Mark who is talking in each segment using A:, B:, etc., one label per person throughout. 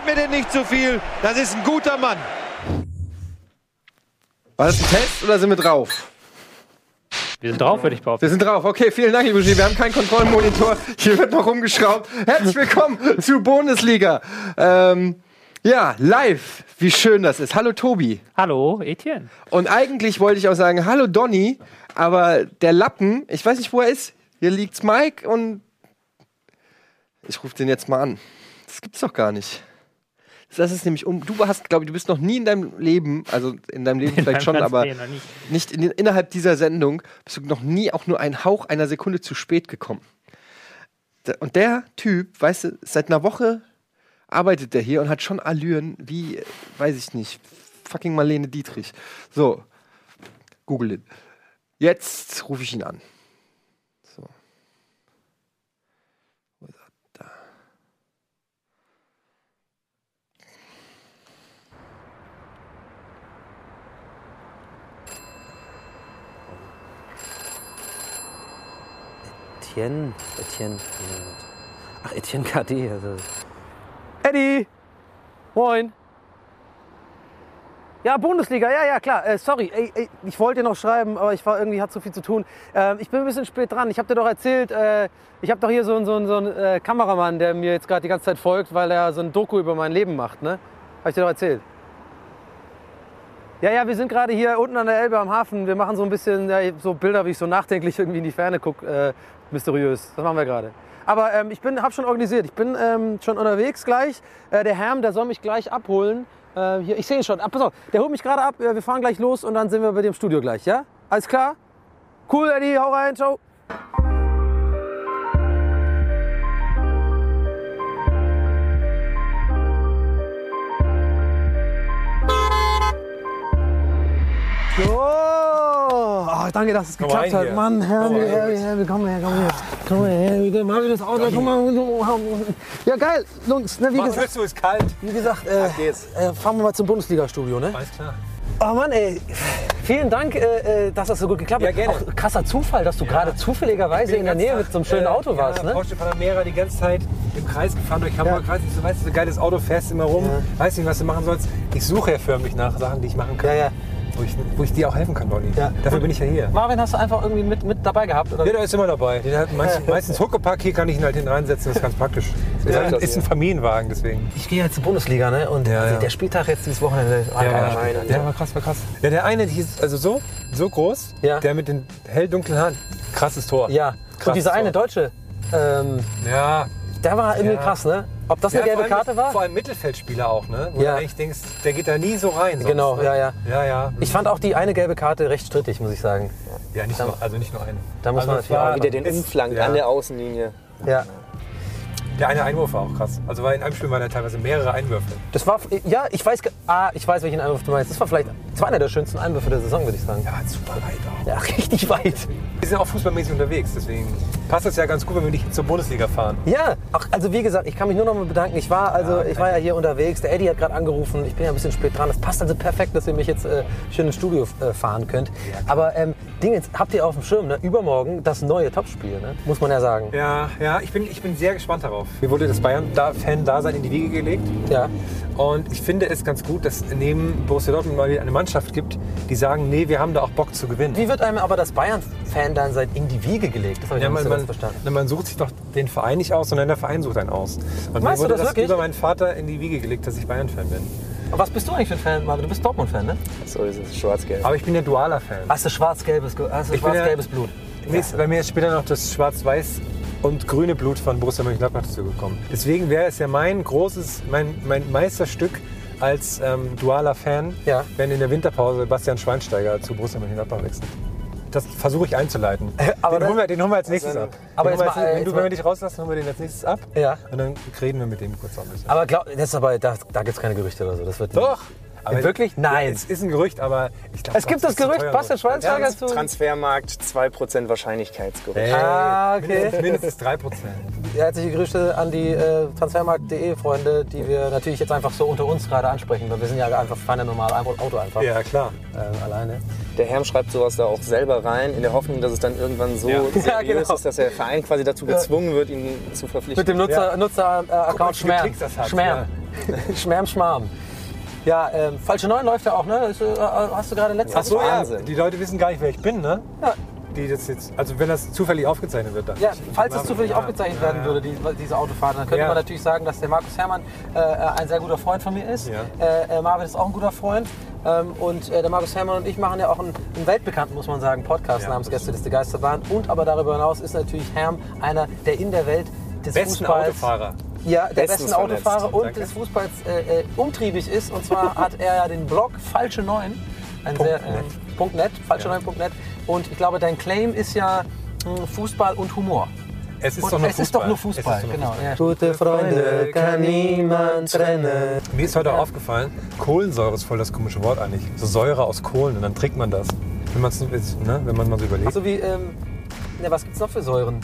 A: Erzählt mir denn nicht zu viel. Das ist ein guter Mann.
B: War das ein Test oder sind wir drauf?
C: Wir sind drauf, würde ich behaupten.
B: Wir sind drauf. Okay, vielen Dank, Regie. Wir haben keinen Kontrollmonitor. Hier wird noch rumgeschraubt. Herzlich willkommen zu Bundesliga. Ähm, ja, live. Wie schön das ist. Hallo Tobi.
C: Hallo, Etienne.
B: Und eigentlich wollte ich auch sagen, hallo Donny, aber der Lappen, ich weiß nicht, wo er ist. Hier liegt's Mike und ich rufe den jetzt mal an. Das gibt's doch gar nicht. Das ist nämlich um. Du hast, glaube ich, du bist noch nie in deinem Leben, also in deinem Leben
C: In
B: vielleicht schon, aber
C: noch nicht.
B: in, innerhalb dieser Sendung bist du noch nie auch nur einen Hauch einer Sekunde zu spät gekommen. Und der Typ, weißt du, seit einer Woche arbeitet der hier und hat schon Allüren wie, weiß ich nicht, fucking Marlene Dietrich. So, google it. Jetzt rufe ich ihn an. So. Wo ist er? Da.
D: Etienne. Etienne. Ach, Etienne KD. Also. Eddie! Moin! Ja, Bundesliga, ja, ja, klar. Äh, sorry, ey, ey, ich wollte dir noch schreiben, aber ich war irgendwie, hat so viel zu tun. Ähm, ich bin ein bisschen spät dran. Ich habe dir doch erzählt, äh, ich habe doch hier so, einen- so, so einen äh, Kameramann, der mir jetzt gerade die ganze Zeit folgt, weil er so ein Doku über mein Leben macht, ne? Habe ich dir doch erzählt. Ja, ja, wir sind gerade hier unten an der Elbe am Hafen. Wir machen so ein bisschen ja, so Bilder, wie ich so nachdenklich irgendwie in die Ferne gucke. Mysteriös. Das machen wir gerade. Aber ähm, ich habe schon organisiert. Ich bin ähm, schon unterwegs gleich. Äh, der Herm, der soll mich gleich abholen. Äh, hier, ich sehe ihn schon. Ah, pass auf, der holt mich gerade ab. Wir fahren gleich los und dann sind wir bei dem Studio gleich, ja? Alles klar? Cool, Eddie, hau rein, ciao. So. Danke, dass es
E: Komm
D: geklappt hat.
E: hier.
D: Mann,
E: rein.
D: Herr, Herr, komm her, komm her. Komm her, wieder mal wieder das Auto. Komm mal. Ja, geil. Jungs, ne, wie
E: Was
D: gesagt,
E: du, ist kalt.
D: wie gesagt äh, äh, fahren wir mal zum Bundesliga-Studio, ne?
E: Alles klar.
D: Oh Mann, ey, vielen Dank, äh, äh, dass das so gut geklappt
E: Ja,
D: hat.
E: gerne.
D: Auch krasser Zufall, dass du gerade zufälligerweise in der Nähe mit so einem schönen Auto warst,
E: ja,
D: ne?
E: Porsche Panamera die ganze Zeit im Kreis gefahren durch Hamburg.
D: Ja.
E: Weiß nicht, so weißt du, so geiles Auto, fährst immer rum,
D: Ja.
E: weißt nicht, was du machen sollst. Ich suche ja förmlich nach Sachen, die ich machen kann.
D: Ja, ja.
E: Wo, ich, wo ich dir auch helfen kann, Donny.
D: Ja.
E: Dafür bin ich ja hier.
D: Marvin hast du einfach irgendwie mit, mit dabei gehabt, oder?
E: Ja, der ist immer dabei. Hat meist, meistens Huckepack, hier kann ich ihn halt hinten reinsetzen, das ist ganz praktisch. Ist, ein, ist ein Familienwagen, deswegen.
D: Ich gehe jetzt zur Bundesliga, ne? Und
E: Ja,
D: also
E: ja.
D: der Spieltag jetzt dieses Wochenende. Ah,
E: Ja, ja, der war krass, war krass. Ja, der eine, die ist also so, so groß,
D: Ja.
E: der mit den hell-dunklen Haaren, krasses Tor.
D: Ja.
E: Krasses
D: Und dieser eine
E: Tor.
D: Deutsche, ähm,
E: Ja,
D: der war irgendwie
E: Ja.
D: krass, ne? Ob das eine
E: Ja,
D: gelbe
E: vor allem-
D: Karte war?
E: Vor allem Mittelfeldspieler auch, ne? Wo
D: Ja.
E: du eigentlich denkst, der geht da nie so rein. Sonst,
D: Genau,
E: ne?
D: ja, ja.
E: Ja, ja.
D: Ich fand auch die eine gelbe Karte recht strittig, muss ich sagen.
E: ja nicht nur, also nicht nur eine.
D: Da muss
E: also
D: man natürlich auch
F: Wieder den
E: es-
F: Umflank
E: ja.
F: an der Außenlinie.
D: Ja.
E: Der eine Einwurf war auch krass. Also weil in einem Spiel waren ja teilweise mehrere Einwürfe.
D: Das war, ja, ich weiß, ah, ich weiß, welchen Einwurf du meinst. Das war vielleicht, das war einer der schönsten Einwürfe der Saison, würde ich sagen.
E: Ja, super weit auch.
D: Ja, richtig weit.
E: Wir sind auch fußballmäßig unterwegs, deswegen passt das ja ganz gut, wenn wir nicht zur Bundesliga fahren.
D: Ja, ach, also wie gesagt, ich kann mich nur noch mal bedanken. Ich war also, ich war ja hier unterwegs. Der Eddie hat gerade angerufen. Ich bin ja ein bisschen spät dran. Das passt also perfekt, dass ihr mich jetzt äh, schön ins Studio äh, fahren könnt. Aber ähm, Ding jetzt habt ihr auf dem Schirm, ne? Übermorgen das neue Topspiel, ne? Muss man ja sagen.
E: Ja, ja, ich bin, ich bin sehr gespannt darauf. Mir wurde das Bayern-Fan-Dasein in die Wiege gelegt.
D: Ja.
E: Und ich finde es ganz gut, dass neben Borussia Dortmund mal wieder eine Mannschaft gibt, die sagen, nee, wir haben da auch Bock zu gewinnen.
D: Wie wird einem aber das Bayern-Fan dann seit in die Wiege gelegt? Das habe ich
E: Ja,
D: nicht
E: man,
D: so verstanden.
E: man sucht sich doch den Verein nicht aus, sondern der Verein sucht einen aus. Und mir
D: Meinst du
E: wurde
D: das wirklich?
E: über meinen Vater in die Wiege gelegt, dass ich Bayern-Fan bin.
D: Aber was bist du eigentlich für ein Fan, Marvin? Du bist Dortmund-Fan, ne?
F: So ist es, schwarz-gelb.
E: Aber ich bin ja dualer Fan.
D: Hast du schwarz-gelbes hast du
E: Ich bin ja-
D: schwarz-gelbes Blut?
E: Mir bei mir ist später noch das schwarz-weiß und grüne Blut von Borussia Mönchengladbach dazu gekommen. Deswegen wäre es ja mein großes, mein, mein Meisterstück als ähm, dualer Fan,
D: Ja.
E: wenn in der Winterpause Bastian Schweinsteiger zu Borussia Mönchengladbach wechselt. Das versuche ich einzuleiten.
D: aber
E: den,
D: das-
E: holen wir, den holen wir als nächstes ab.
D: aber jetzt
E: wir
D: mal,
E: wenn, du,
D: jetzt
E: wenn wir dich rauslassen, holen wir den als nächstes ab.
D: Ja.
E: Und dann reden wir mit dem kurz noch ein bisschen.
D: Aber glaub, das ist aber, da, da gibt es keine Gerüchte oder so. Das wird
E: Doch! Aber
D: Wirklich? Nein.
E: Es ist ein Gerücht, aber ich glaube.
D: Es gibt das Gerücht, Bastian Schweinsteiger zu.
F: Transfermarkt 2% Wahrscheinlichkeitsgerücht.
E: Hey,
D: Ah, okay.
E: mindestens, mindestens 3%.
D: Herzliche Grüße an die äh, Transfermarkt.de Freunde, die wir natürlich jetzt einfach so unter uns gerade ansprechen, weil wir sind ja einfach ja normal ein Auto einfach
E: Ja, klar.
D: ähm, alleine.
F: Der Herm schreibt sowas da auch selber rein, in der Hoffnung, dass es dann irgendwann so
E: Ja.
F: seriös
D: Ja, genau.
F: ist, dass der Verein quasi dazu gezwungen wird, ihn zu verpflichten.
D: Mit dem Nutzer,
E: Ja.
D: Nutzer äh, Schmerm. Schmerm. Schmerm, Schmarm. Ja, ähm, falsche 9 läuft ja auch, ne? Ist, äh, hast du gerade letztes
F: Ach so,
D: Mal-
F: ja. Wahnsinn.
E: Die Leute wissen gar nicht, wer ich bin, ne?
D: Ja.
E: Die das jetzt, also wenn das zufällig aufgezeichnet wird, dann.
D: Ja, falls es zufällig aufgezeichnet werden würde, die, diese Autofahrt, dann könnte
E: Ja.
D: man natürlich sagen, dass der Markus Herrmann äh, ein sehr guter Freund von mir ist.
E: Ja.
D: Äh, äh, Marvin ist auch ein guter Freund. Ähm, und äh, der Markus Herrmann und ich machen ja auch einen, einen weltbekannten, muss man sagen, Podcast
E: Ja,
D: namens
E: das
D: Gästeliste Geisterbahn. Und aber darüber hinaus ist natürlich Herm einer, der in der Welt des
E: Besten
D: Fußballs
E: Autofahrer.
D: Ja, der besten Autofahrer und
E: Danke.
D: des Fußballs äh, äh, umtriebig ist. Und zwar hat er ja den Blog Falsche 9. Ein
E: Punkt
D: sehr,
E: net.
D: ähm, Punkt net, falsche
E: Ja.
D: 9.net. Und ich glaube, dein Claim ist ja mh, Fußball und Humor.
E: Es ist
D: Und
E: doch nur
D: es
E: Fußball.
D: ist doch nur
E: Es
D: Fußball,
E: ist doch nur
D: genau.
E: Fußball.
D: Ja. Gute Freunde kann niemand trennen.
E: Mir ist heute aufgefallen, Kohlensäure ist voll das komische Wort eigentlich. So Säure aus Kohlen und dann trinkt man das. Wenn, man's, ne, wenn man mal so überlegt.
D: So wie, ähm, ne, was gibt's noch für Säuren?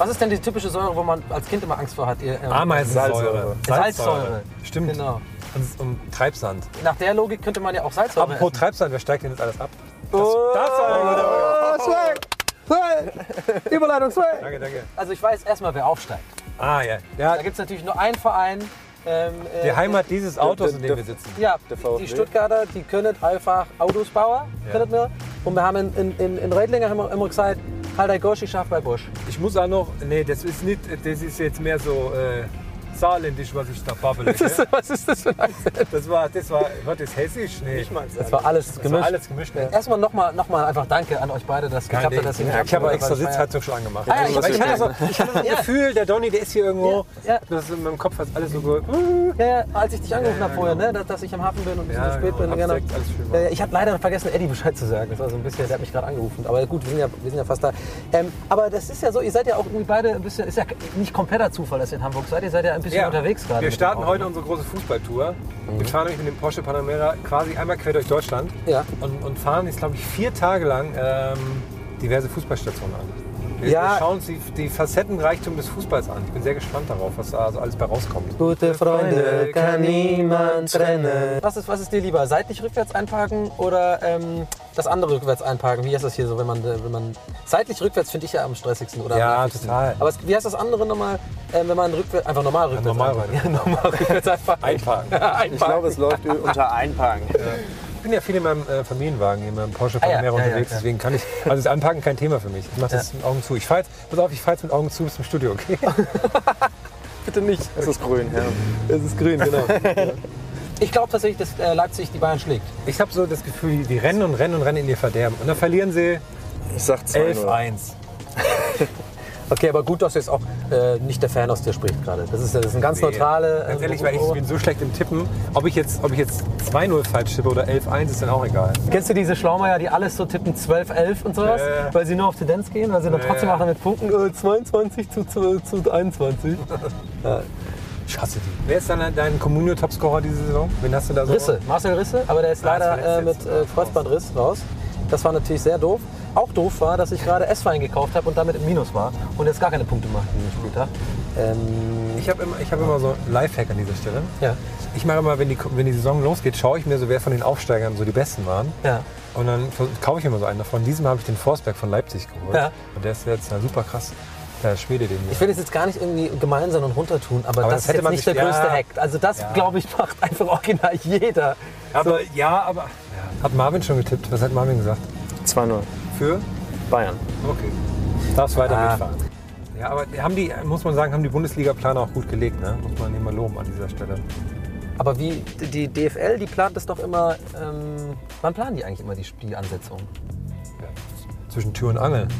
D: Was ist denn die typische Säure, wo man als Kind immer Angst vor hat? Ihr, ähm,
E: Ameisensäure.
D: Salzsäure.
E: Stimmt.
D: Genau.
E: Und, und Treibsand.
D: Nach der Logik könnte man ja auch Salzsäure
E: Apropos
D: essen.
E: Treibsand, wer steigt denn jetzt alles ab? Das,
D: Oh,
E: das war Frage.
D: Swag! Swag! Überleitung Swag!
E: Danke, danke.
D: Also ich weiß erstmal, wer aufsteigt.
E: Ah ja. ja
D: Da gibt es natürlich nur einen Verein. Ähm, äh,
E: die Heimat dieses Autos, in dem wir sitzen.
D: Ja,
F: Der
D: die, Stuttgarter, die können einfach Autos bauen,
E: Ja.
D: können wir. Und wir haben in, in, in, in Reutlinger immer, immer gesagt, halt ein Gosch, bei Busch.
E: Ich muss auch noch, nee, das ist nicht, das ist jetzt mehr so äh, saarländisch, was ich da babbele. gell?
D: Was ist das für ein Akzent?
E: Das war, das war, war das hessisch? Nee.
D: Das war alles
E: das war
D: gemischt.
E: alles gemischt. Ne?
D: Erstmal nochmal noch mal einfach Danke an euch beide, dass es geklappt hat, dass ihr
E: ja, ich habe extra
D: ich ja-
E: Sitzheizung schon angemacht.
D: Ah, ja, ich
E: ich, hatte so,
D: gesehen.
E: ich hatte so ein
D: Ja.
E: Gefühl, der Donny, der ist hier irgendwo.
D: Ja, ja.
E: Das ist in meinem Kopf hat alles so gut.
D: Ja, ja, als ich dich angerufen
E: Ja,
D: habe vorher,
E: genau.
D: ne, dass, dass ich am Hafen bin und ein bisschen
E: Ja,
D: zu spät
E: genau.
D: bin. Genau. Ich hatte leider vergessen, Eddie Bescheid zu sagen. Das war so ein bisschen, der hat mich gerade angerufen. Aber gut, wir sind ja, wir sind ja fast da. Ähm, aber das ist ja so, ihr seid ja auch irgendwie beide ein bisschen, ist ja nicht kompletter Zufall, dass ihr in Hamburg seid. Ihr seid ja ein bisschen unterwegs gerade.
E: Wir starten heute
D: ne?
E: unsere große Fußballtour. Wir fahren nämlich mit dem Porsche Panamera quasi einmal quer durch Deutschland
D: Ja.
E: und, und fahren jetzt, glaube ich, vier Tage lang ähm, diverse Fußballstationen an. Wir,
D: Ja.
E: wir schauen uns die, die Facettenreichtum des Fußballs an. Ich bin sehr gespannt darauf, was da so alles bei rauskommt.
D: Gute Freunde kann niemand trennen. Was ist, was ist dir lieber? Seitlich rückwärts einparken oder ähm, das andere rückwärts einparken? Wie ist das hier so, wenn man, äh, wenn man seitlich rückwärts finde ich ja am stressigsten oder
E: Ja, total.
D: Aber es, wie heißt das andere nochmal, ähm, wenn man rückwärts einfach normal rückwärts
E: normal
D: einparken? Ja, normal rückwärts einparken.
E: Einparken.
D: einparken.
F: Ich glaube, es läuft unter Einparken.
E: Ich bin ja viel in meinem äh, Familienwagen, in meinem Porsche
D: Ah, ja,
E: Panamera
D: ja, ja,
E: unterwegs,
D: ja.
E: deswegen kann ich, also das Anpacken kein Thema für mich. Ich mache das mit Augen zu. Ich fahre jetzt, pass auf, ich fahre jetzt mit Augen zu bis zum Studio, okay?
D: Bitte nicht.
F: Es ist grün, ja.
D: Es ist grün, genau. Ich glaube tatsächlich, dass äh, Leipzig die Bayern schlägt.
E: Ich habe so das Gefühl, die, die rennen und rennen und rennen in ihr Verderben. Und dann verlieren sie
F: Ich sag 2-0.
E: 11-1.
D: Okay, aber gut, dass jetzt auch äh, nicht der Fan aus dir spricht gerade. Das ist, das ist ein ganz neutrale.
E: Ganz
D: äh,
E: ehrlich, weil ich bin so schlecht im Tippen. Ob ich jetzt, ob ich jetzt 2-0 falsch tippe oder 11-1, ist dann auch egal.
D: Kennst du diese Schlaumeier, die alles so tippen 12, 11 und sowas?
E: Ja, ja.
D: Weil sie nur auf Tendenz gehen, weil sie dann
E: Ja,
D: trotzdem
E: ja.
D: auch damit punkten, äh, 22 zu, zu, zu 21.
E: Ich hasse die. Wer ist dann dein Communio-Topscorer diese Saison? Wen hast du da so?
D: Risse, Marcel Risse, aber der ist
E: Ah,
D: leider äh, mit äh, Kreuzbandriss raus. Das war natürlich sehr doof. Auch doof war, dass ich gerade S-Wein gekauft habe und damit im Minus war und jetzt gar keine Punkte macht dem Spieltag. Ähm,
E: Ich habe immer, ich hab immer so einen Lifehack an dieser Stelle.
D: ja,
E: Ich mache immer, wenn die, wenn die Saison losgeht, schaue ich mir so, wer von den Aufsteigern so die Besten waren.
D: ja.
E: Und dann kaufe ich immer so einen davon. Diesem habe ich den Forsberg von Leipzig geholt.
D: Ja.
E: Und der ist jetzt ja, super krass. Der Schwede, den
D: Ich
E: hier.
D: will das jetzt gar nicht irgendwie gemein sein und runtertun, aber,
E: Aber
D: das,
E: das
D: ist jetzt nicht
E: sich-
D: der größte
E: ja.
D: Hack. Also das,
E: Ja.
D: glaube ich, macht einfach original jeder.
E: Aber ja, aber. Hat Marvin schon getippt? Was hat Marvin gesagt?
F: 2-0.
E: Für?
F: Bayern.
E: Okay. Darfst weiter
D: Ah.
E: mitfahren. Ja, aber haben die, muss man sagen, haben die Bundesliga-Planer auch gut gelegt, ne? Muss man immer loben an dieser Stelle.
D: Aber wie die DFL, die plant das doch immer. Ähm, wann planen die eigentlich immer die, die Ansetzung?
E: Zwischen Tür und Angel.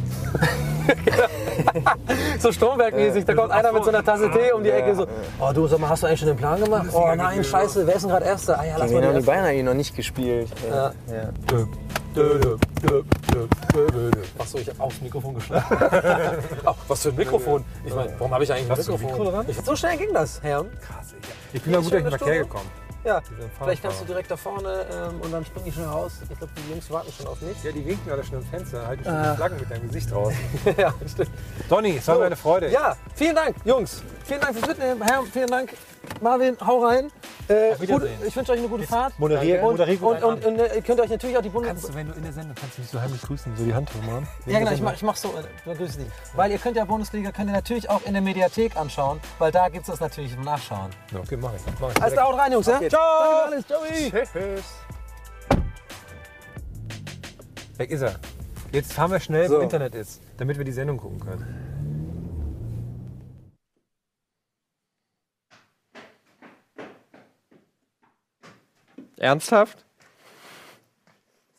D: So Stromberg-mäßig, da kommt einer mit so einer Tasse Tee um die Ecke so, oh du, sag mal, hast du eigentlich schon den Plan gemacht? Oh nein, scheiße, wer ist denn gerade Erster? Ah ja, lass mal die
F: Bayern eigentlich noch nicht gespielt?
D: Ja.
F: ja.
D: Achso, ich habe aufs Mikrofon geschlagen. Ach, was für ein Mikrofon? Ich meine, warum habe ich eigentlich ein Mikrofon?
E: Mikro dran?
D: So schnell ging das, Herr.
E: Krass, Ich bin mal gut durch den Verkehr gekommen.
D: Ja, vielleicht kannst du direkt da vorne ähm, und dann springe ich schnell raus. Ich glaube, die Jungs warten schon auf mich.
E: Ja, die winken alle schon im Fenster, halten schon
D: Ah.
E: die Flaggen mit deinem Gesicht raus.
D: ja, stimmt.
E: Donny, es war mir eine Freude.
D: Ja, vielen Dank, Jungs. Vielen Dank fürs Mitnehmen. Herr, vielen Dank.
G: Marvin, hau rein. Äh, gut, ich wünsche euch eine gute Fahrt.
E: Moderier,
G: Und,
E: moderier gut
G: und, und, und äh, ihr könnt euch natürlich auch die Bundes...
E: Kannst du, wenn du in der Sendung kannst du nicht so heimlich grüßen, so die Hand machen?
G: Ja, genau, ich mach, ich mach so, äh, begrüße dich. Weil ihr könnt ja Bundesliga, könnt ihr natürlich auch in der Mediathek anschauen, weil da gibt es das natürlich im Nachschauen.
E: Ja, okay, mach ich. Mach ich.
G: Alles klar, haut rein, Jungs, ja? Ciao! Alles, ciao!
E: Weg ist er. Jetzt fahren wir schnell,
G: So.
E: wo Internet ist, damit wir die Sendung gucken können.
B: Ernsthaft?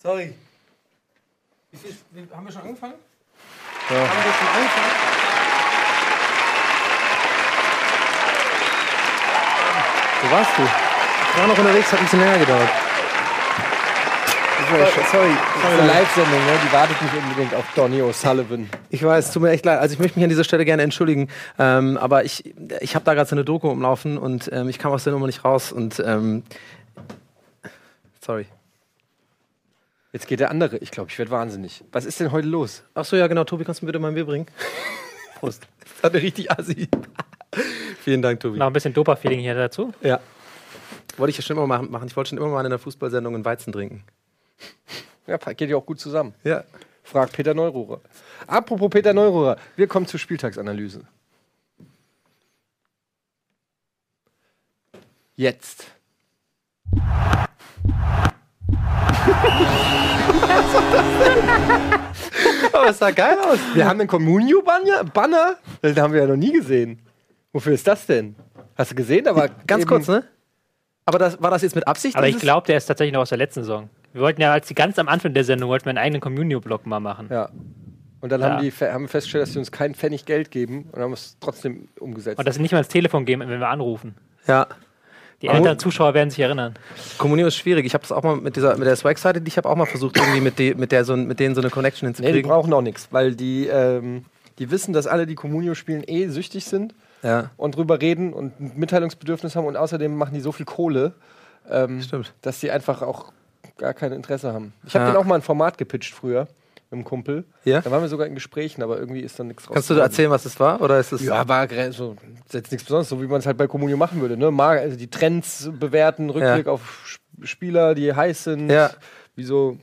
G: Sorry. Wie viel, wie, haben wir schon angefangen?
B: Ja.
G: Haben wir schon angefangen?
B: Wo warst du?
G: Ich war noch unterwegs, hat ein bisschen länger gedauert.
B: Sorry, das ist eine Live-Sendung, ne? die wartet nicht unbedingt auf Donny O'Sullivan.
G: Ich weiß, es tut mir echt leid. Also ich möchte mich an dieser Stelle gerne entschuldigen. Ähm, aber ich, ich habe da gerade so eine Doku umlaufen und ähm, ich kam aus der Nummer nicht raus. Und ähm, sorry.
B: Jetzt geht der andere. Ich glaube, ich werde wahnsinnig. Was ist denn heute los?
G: Ach so, ja genau. Tobi, kannst du mir bitte mein Bier bringen?
B: Prost.
G: Das hat richtig assi. Vielen Dank, Tobi.
C: Noch ein bisschen Dopa-Feeling hier dazu.
G: Ja. Wollte ich ja schon immer machen. machen. Ich wollte schon immer mal in einer Fußballsendung einen Weizen trinken.
B: Ja, geht ja auch gut zusammen.
G: Ja.
B: Fragt Peter Neururer. Apropos Peter Neururer, wir kommen zur Spieltagsanalyse. Jetzt.
G: Aber es sah geil aus.
B: Wir haben einen Communio-Banner? Banner? Den haben wir ja noch nie gesehen. Wofür ist das denn? Hast du gesehen? Aber
G: Ganz
B: eben-
G: kurz, ne? Aber das, war das jetzt mit Absicht?
C: Aber ich glaube, der ist tatsächlich noch aus der letzten Saison. Wir wollten ja, als die ganz am Anfang der Sendung, wollten wir einen eigenen Communio-Blog mal machen.
B: Ja. Und dann
C: Ja.
B: haben die haben festgestellt, dass sie uns keinen Pfennig Geld geben und haben es trotzdem umgesetzt.
C: Und dass sie nicht mal ins Telefon gehen, wenn wir anrufen.
G: Ja.
C: Die älteren Zuschauer werden sich erinnern.
G: Kommunion ist schwierig. Ich habe das auch mal mit dieser mit der Swag-Seite, die ich habe auch mal versucht, irgendwie mit, die, mit, der so, mit denen so eine Connection
B: nee, die
G: hinzukriegen.
B: brauchen auch nichts, weil die, ähm, die wissen, dass alle, die Communio spielen, eh süchtig sind
G: ja,
B: und drüber reden und ein Mitteilungsbedürfnis haben und außerdem machen die so viel Kohle, ähm,
G: stimmt.
B: dass die einfach auch gar kein Interesse haben. Ich habe
G: Ja.
B: denen auch mal ein Format gepitcht früher mit einem Kumpel.
G: Ja?
B: Da waren wir sogar in Gesprächen, aber irgendwie ist dann nichts raus.
G: Kannst du da erzählen, was es war? Oder ist es
B: Ja, war so, jetzt nichts Besonderes, so wie man es halt bei Communio machen würde. Ne? Mal, also die Trends bewerten, Rückblick auf Sp- Spieler, die heiß sind,
G: Ja.
B: wie so,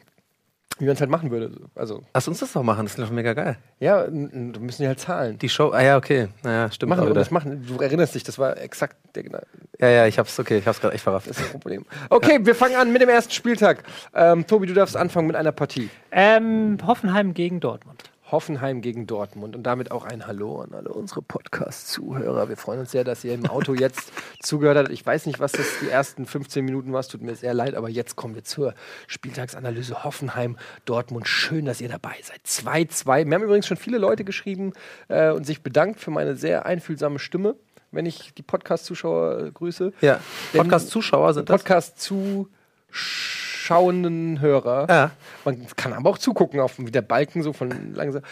B: wie man es halt machen würde. Also,
G: Lass uns das doch machen, das ist doch mega geil.
B: ja, da müssen die halt zahlen.
G: Die Show, ah ja, okay. Naja, stimmt.
B: machen das machen. Du erinnerst dich, das war exakt der genau.
G: Ja, ja, ich hab's, okay, ich hab's gerade echt verrafft.
B: Das ist das Problem. Okay, wir fangen an mit dem ersten Spieltag. Ähm, Tobi, du darfst anfangen mit einer Partie.
C: Ähm, Hoffenheim gegen Dortmund.
B: Hoffenheim gegen Dortmund und damit auch ein Hallo an alle unsere Podcast-Zuhörer. Wir freuen uns sehr, dass ihr im Auto jetzt zugehört habt. Ich weiß nicht, was das die ersten 15 Minuten war. Es tut mir sehr leid, aber jetzt kommen wir zur Spieltagsanalyse Hoffenheim, Dortmund. Schön, dass ihr dabei seid. 2-2. Mir haben übrigens schon viele Leute geschrieben äh, und sich bedankt für meine sehr einfühlsame Stimme, wenn ich die Podcast-Zuschauer äh, grüße.
G: Ja, Podcast-Zuschauer sind das?
B: Podcast-zuschauenden Hörer.
G: Ja.
B: Man kann aber auch zugucken, auf wie der Balken so von langsam.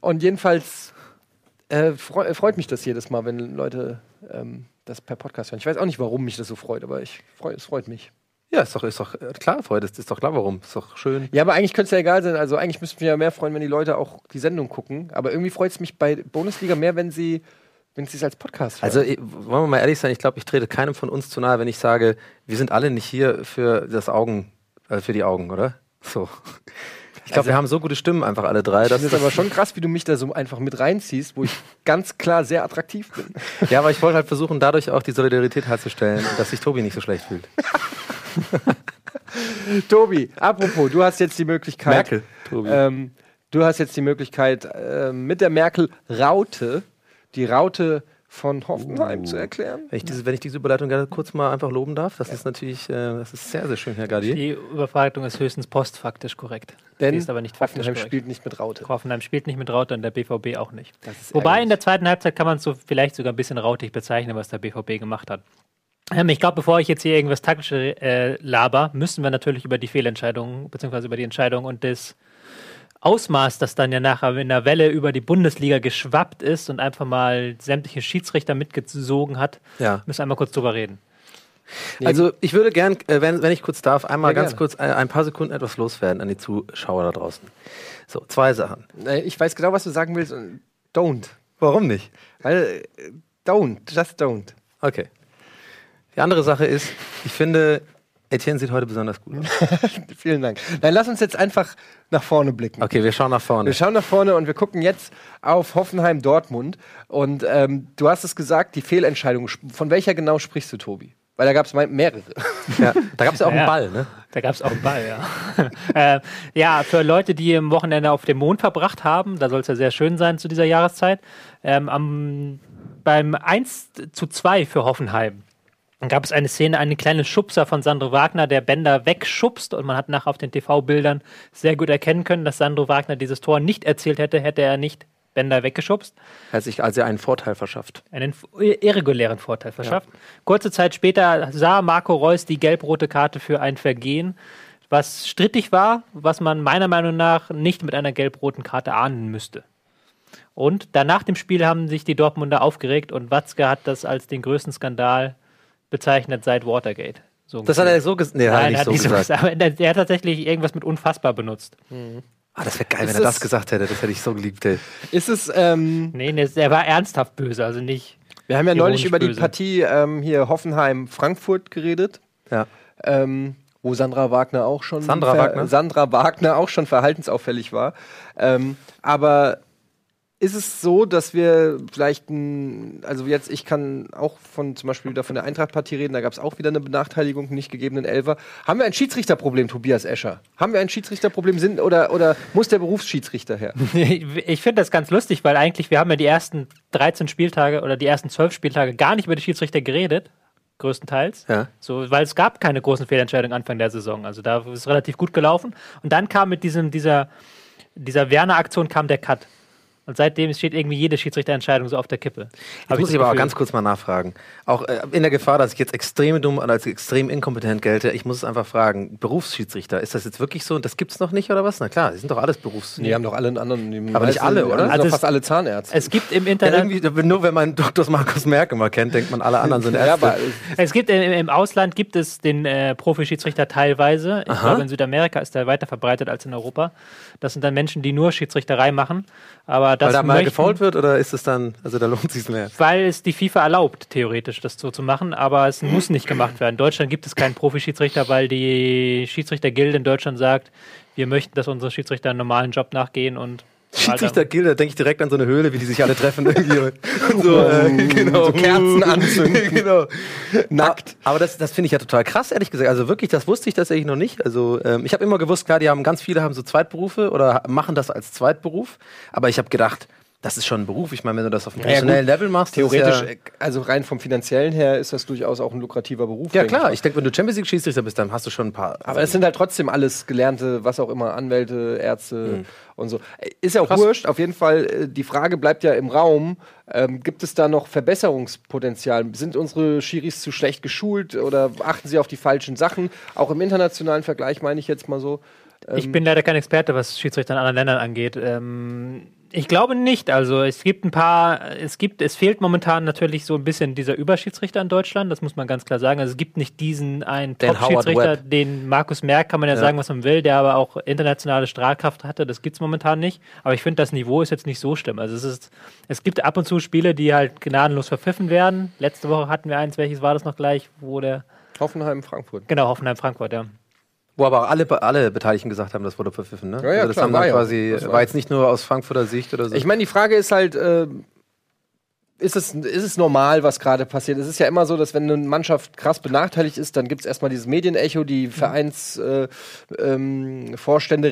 B: Und jedenfalls äh, freu, freut mich das jedes Mal, wenn Leute ähm, das per Podcast hören. Ich weiß auch nicht, warum mich das so freut, aber ich freu, es freut mich.
G: Ja, ist doch, ist doch äh, klar, Freude, ist, ist doch klar, warum. Ist doch schön.
B: Ja, aber eigentlich könnte es ja egal sein. Also eigentlich müssten wir ja mehr freuen, wenn die Leute auch die Sendung gucken. Aber irgendwie freut es mich bei Bundesliga mehr, wenn sie wenn sie es als Podcast hören.
G: Also, ich- wollen wir mal ehrlich sein, ich glaube, ich trete keinem von uns zu nahe, wenn ich sage, wir sind alle nicht hier für das Augen, äh, für die Augen, oder? So. Ich glaube,
B: Also-
G: wir haben so gute Stimmen einfach alle drei.
B: das ist aber schon krass, wie du mich da so einfach mit reinziehst, wo ich ganz klar sehr attraktiv bin.
G: Ja, aber ich wollte halt versuchen, dadurch auch die Solidarität herzustellen, dass sich Tobi nicht so schlecht fühlt.
B: Tobi, apropos, du hast jetzt die Möglichkeit.
G: Merkel, Tobi.
B: Ähm, du hast jetzt die Möglichkeit, ähm, mit der Merkel-Raute die Raute von Hoffenheim
G: Uh.
B: zu erklären.
G: Wenn ich, diese, wenn ich diese Überleitung gerne kurz mal einfach loben darf, das ist natürlich, äh, das ist sehr, sehr schön, Herr Gardier.
C: Die Überfragung ist höchstens postfaktisch korrekt.
B: Denn
C: ist aber nicht faktisch
B: Hoffenheim
C: korrekt.
B: spielt nicht mit Raute.
C: Hoffenheim spielt nicht mit Raute und der BVB auch nicht. Wobei in
B: ärgerlich.
C: der zweiten Halbzeit kann man es so vielleicht sogar ein bisschen rautig bezeichnen, was der BVB gemacht hat. Ähm, ich glaube, bevor ich jetzt hier irgendwas taktische äh, laber, müssen wir natürlich über die Fehlentscheidungen, beziehungsweise über die Entscheidung und das Ausmaß, das dann ja nachher in der Welle über die Bundesliga geschwappt ist und einfach mal sämtliche Schiedsrichter mitgezogen hat,
G: Ja.
C: müssen wir einmal kurz drüber reden.
G: Also ich würde gern, äh, wenn, wenn ich kurz darf, einmal
B: Ja,
G: ganz
B: gerne.
G: kurz äh, ein paar Sekunden etwas loswerden an die Zuschauer da draußen. So, zwei Sachen.
B: Äh, Ich weiß genau, was du sagen willst. und Don't.
G: Warum nicht?
B: Weil, don't. Just don't.
G: Okay. Die andere Sache ist, ich finde, Etienne sieht heute besonders gut aus.
B: Vielen Dank. Dann lass uns jetzt einfach nach vorne blicken.
G: Okay, wir schauen nach vorne.
B: Wir schauen nach vorne und wir gucken jetzt auf Hoffenheim-Dortmund. Und ähm, du hast es gesagt, die Fehlentscheidung. Von welcher genau sprichst du, Tobi? Weil da gab es mehrere.
G: Ja, da gab es ja auch
C: Ja.
G: einen Ball, ne?
C: Da gab es auch einen Ball, ja. äh, ja, für Leute, die im Wochenende auf dem Mond verbracht haben, da soll es ja sehr schön sein zu dieser Jahreszeit, ähm, am, beim 1 zu 2 für Hoffenheim gab es eine Szene, einen kleinen Schubser von Sandro Wagner, der Bender wegschubst und man hat nach auf den TV-Bildern sehr gut erkennen können, dass Sandro Wagner dieses Tor nicht erzielt hätte, hätte er nicht Bender weggeschubst
G: Er hat sich also einen Vorteil verschafft.
C: einen irregulären Vorteil verschafft. Kurze Zeit später sah Marco Reus die gelb-rote Karte für ein Vergehen, was strittig war, was man meiner Meinung nach nicht mit einer gelb-roten Karte ahnen müsste. Und danach dem Spiel haben sich die Dortmunder aufgeregt und Watzke hat das als den größten Skandal bezeichnet seit Watergate. So
G: Das hat er so gesagt. Nee, hat er
C: Nein,
G: nicht
C: er hat
G: so
C: nicht so
G: gesagt.
C: gesagt. Aber er hat tatsächlich irgendwas mit unfassbar benutzt.
G: Ah, das wäre geil, wenn
B: Ist
G: er das
B: es-
G: gesagt hätte. Das hätte ich so geliebt, ey.
B: Ist es, ähm,
C: Nee, nee, er war ernsthaft böse, also nicht.
B: wir haben ja neulich über die
C: böse.
B: Partie ähm, hier Hoffenheim-Frankfurt geredet.
G: Ja.
B: ähm, wo Sandra Wagner auch schon
G: Sandra Wagner?
B: Sandra Wagner auch schon verhaltensauffällig war. Ähm, aber ist es so, dass wir vielleicht ein, also jetzt, ich kann auch von zum Beispiel wieder von der Eintracht-Partie reden, da gab es auch wieder eine Benachteiligung, nicht gegebenen Elfer. Haben wir ein Schiedsrichterproblem, Tobias Escher? Haben wir ein Schiedsrichterproblem sind, oder, oder muss der Berufsschiedsrichter her?
C: Ich finde das ganz lustig, weil eigentlich, wir haben ja die ersten 13 Spieltage oder die ersten 12 Spieltage gar nicht über die Schiedsrichter geredet, größtenteils.
G: Ja.
C: So, weil es gab keine großen Fehlentscheidungen Anfang der Saison. Also da ist es relativ gut gelaufen. Und dann kam mit diesem, dieser, dieser Werner-Aktion kam der Cut. Und seitdem steht irgendwie jede Schiedsrichterentscheidung so auf der Kippe.
G: Jetzt muss ich aber auch ganz kurz mal nachfragen. Auch äh, in der Gefahr, dass ich jetzt extrem dumm und als extrem inkompetent gelte, ich muss es einfach fragen. Berufsschiedsrichter, ist das jetzt wirklich so und das gibt's noch nicht oder was? Na klar, die sind doch alles Berufs...
B: Die haben doch alle einen anderen.
G: Aber nicht alle, oder?
C: Also es-
B: fast alle Zahnärzte.
C: Es gibt im
G: Ja,
C: Internet.
G: irgendwie, nur wenn man Dr. Markus Merkel mal kennt, denkt man, alle anderen sind Ärzte.
B: ja, aber
C: Es gibt im, im Ausland gibt es den äh, Profischiedsrichter teilweise. Ich glaube, in Südamerika ist der weiter verbreitet als in Europa. Das sind dann Menschen, die nur Schiedsrichterei machen. Aber das
G: Weil da mal
C: möchten-
G: gefault wird oder ist es dann, also da lohnt sich's mehr?
C: Weil es die FIFA erlaubt, theoretisch das so zu machen, aber es muss nicht gemacht werden. In Deutschland gibt es keinen Profischiedsrichter, weil die Schiedsrichtergilde in Deutschland sagt, wir möchten, dass unsere Schiedsrichter einen normalen Job nachgehen und
G: Schiedsrichtergilde, da denke ich direkt an so eine Höhle, wie die sich alle treffen irgendwie und so, äh, genau.
B: so Kerzen anzünden.
G: genau.
B: Nackt.
G: Aber das, das finde ich ja total krass, ehrlich gesagt. Also wirklich, das wusste ich tatsächlich noch nicht. Also ähm, ich habe immer gewusst, klar, die haben ganz viele haben so Zweitberufe oder machen das als Zweitberuf. Aber ich habe gedacht, das ist schon ein Beruf. Ich meine, wenn du das auf einem
B: Ja, ja,
G: professionellen Level machst, das
B: Theoretisch,
G: Ist
B: äh, also rein vom finanziellen her ist das durchaus auch ein lukrativer Beruf.
G: ja, ja
B: denke
G: klar.
B: ich.
G: Ich denke, wenn du Champions League Schiedsrichter bist, dann hast du schon ein paar.
B: Aber es sind halt trotzdem alles gelernte, was auch immer, Anwälte, Ärzte
G: Mhm.
B: und so. Äh, Ist ja auch wurscht. Auf jeden Fall, äh, die Frage bleibt ja im Raum. Ähm, gibt es da noch Verbesserungspotenzial? Sind unsere Schiris zu schlecht geschult oder achten sie auf die falschen Sachen? Auch im internationalen Vergleich meine ich jetzt mal so.
C: Ich bin leider kein Experte, was Schiedsrichter in anderen Ländern angeht. Ähm, ich glaube nicht. Also es gibt ein paar, es gibt, es fehlt momentan natürlich so ein bisschen dieser Überschiedsrichter in Deutschland, das muss man ganz klar sagen. Also es gibt nicht diesen einen Top-Schiedsrichter, den Markus Merck, kann man ja, sagen, was man will, der aber auch internationale Strahlkraft hatte. Das gibt es momentan nicht. Aber ich finde, das Niveau ist jetzt nicht so schlimm. Also es ist, es gibt ab und zu Spiele, die halt gnadenlos verpfiffen werden. Letzte Woche hatten wir eins, welches war das noch gleich, wo der,
B: Hoffenheim, Frankfurt.
C: genau, Hoffenheim-Frankfurt, ja.
G: Wo aber auch alle, alle Beteiligten gesagt haben, das wurde verpfiffen, ne?
B: Ja, ja,
G: also das
B: klar,
G: haben
B: war
G: dann
B: ja.
G: quasi,
B: Das war-
G: war jetzt nicht nur aus Frankfurter Sicht oder so.
B: Ich meine, die Frage ist halt, äh, ist, es, ist es normal, was gerade passiert? Es ist ja immer so, dass wenn eine Mannschaft krass benachteiligt ist, dann gibt es erstmal dieses Medienecho, die Vereinsvorstände äh, ähm,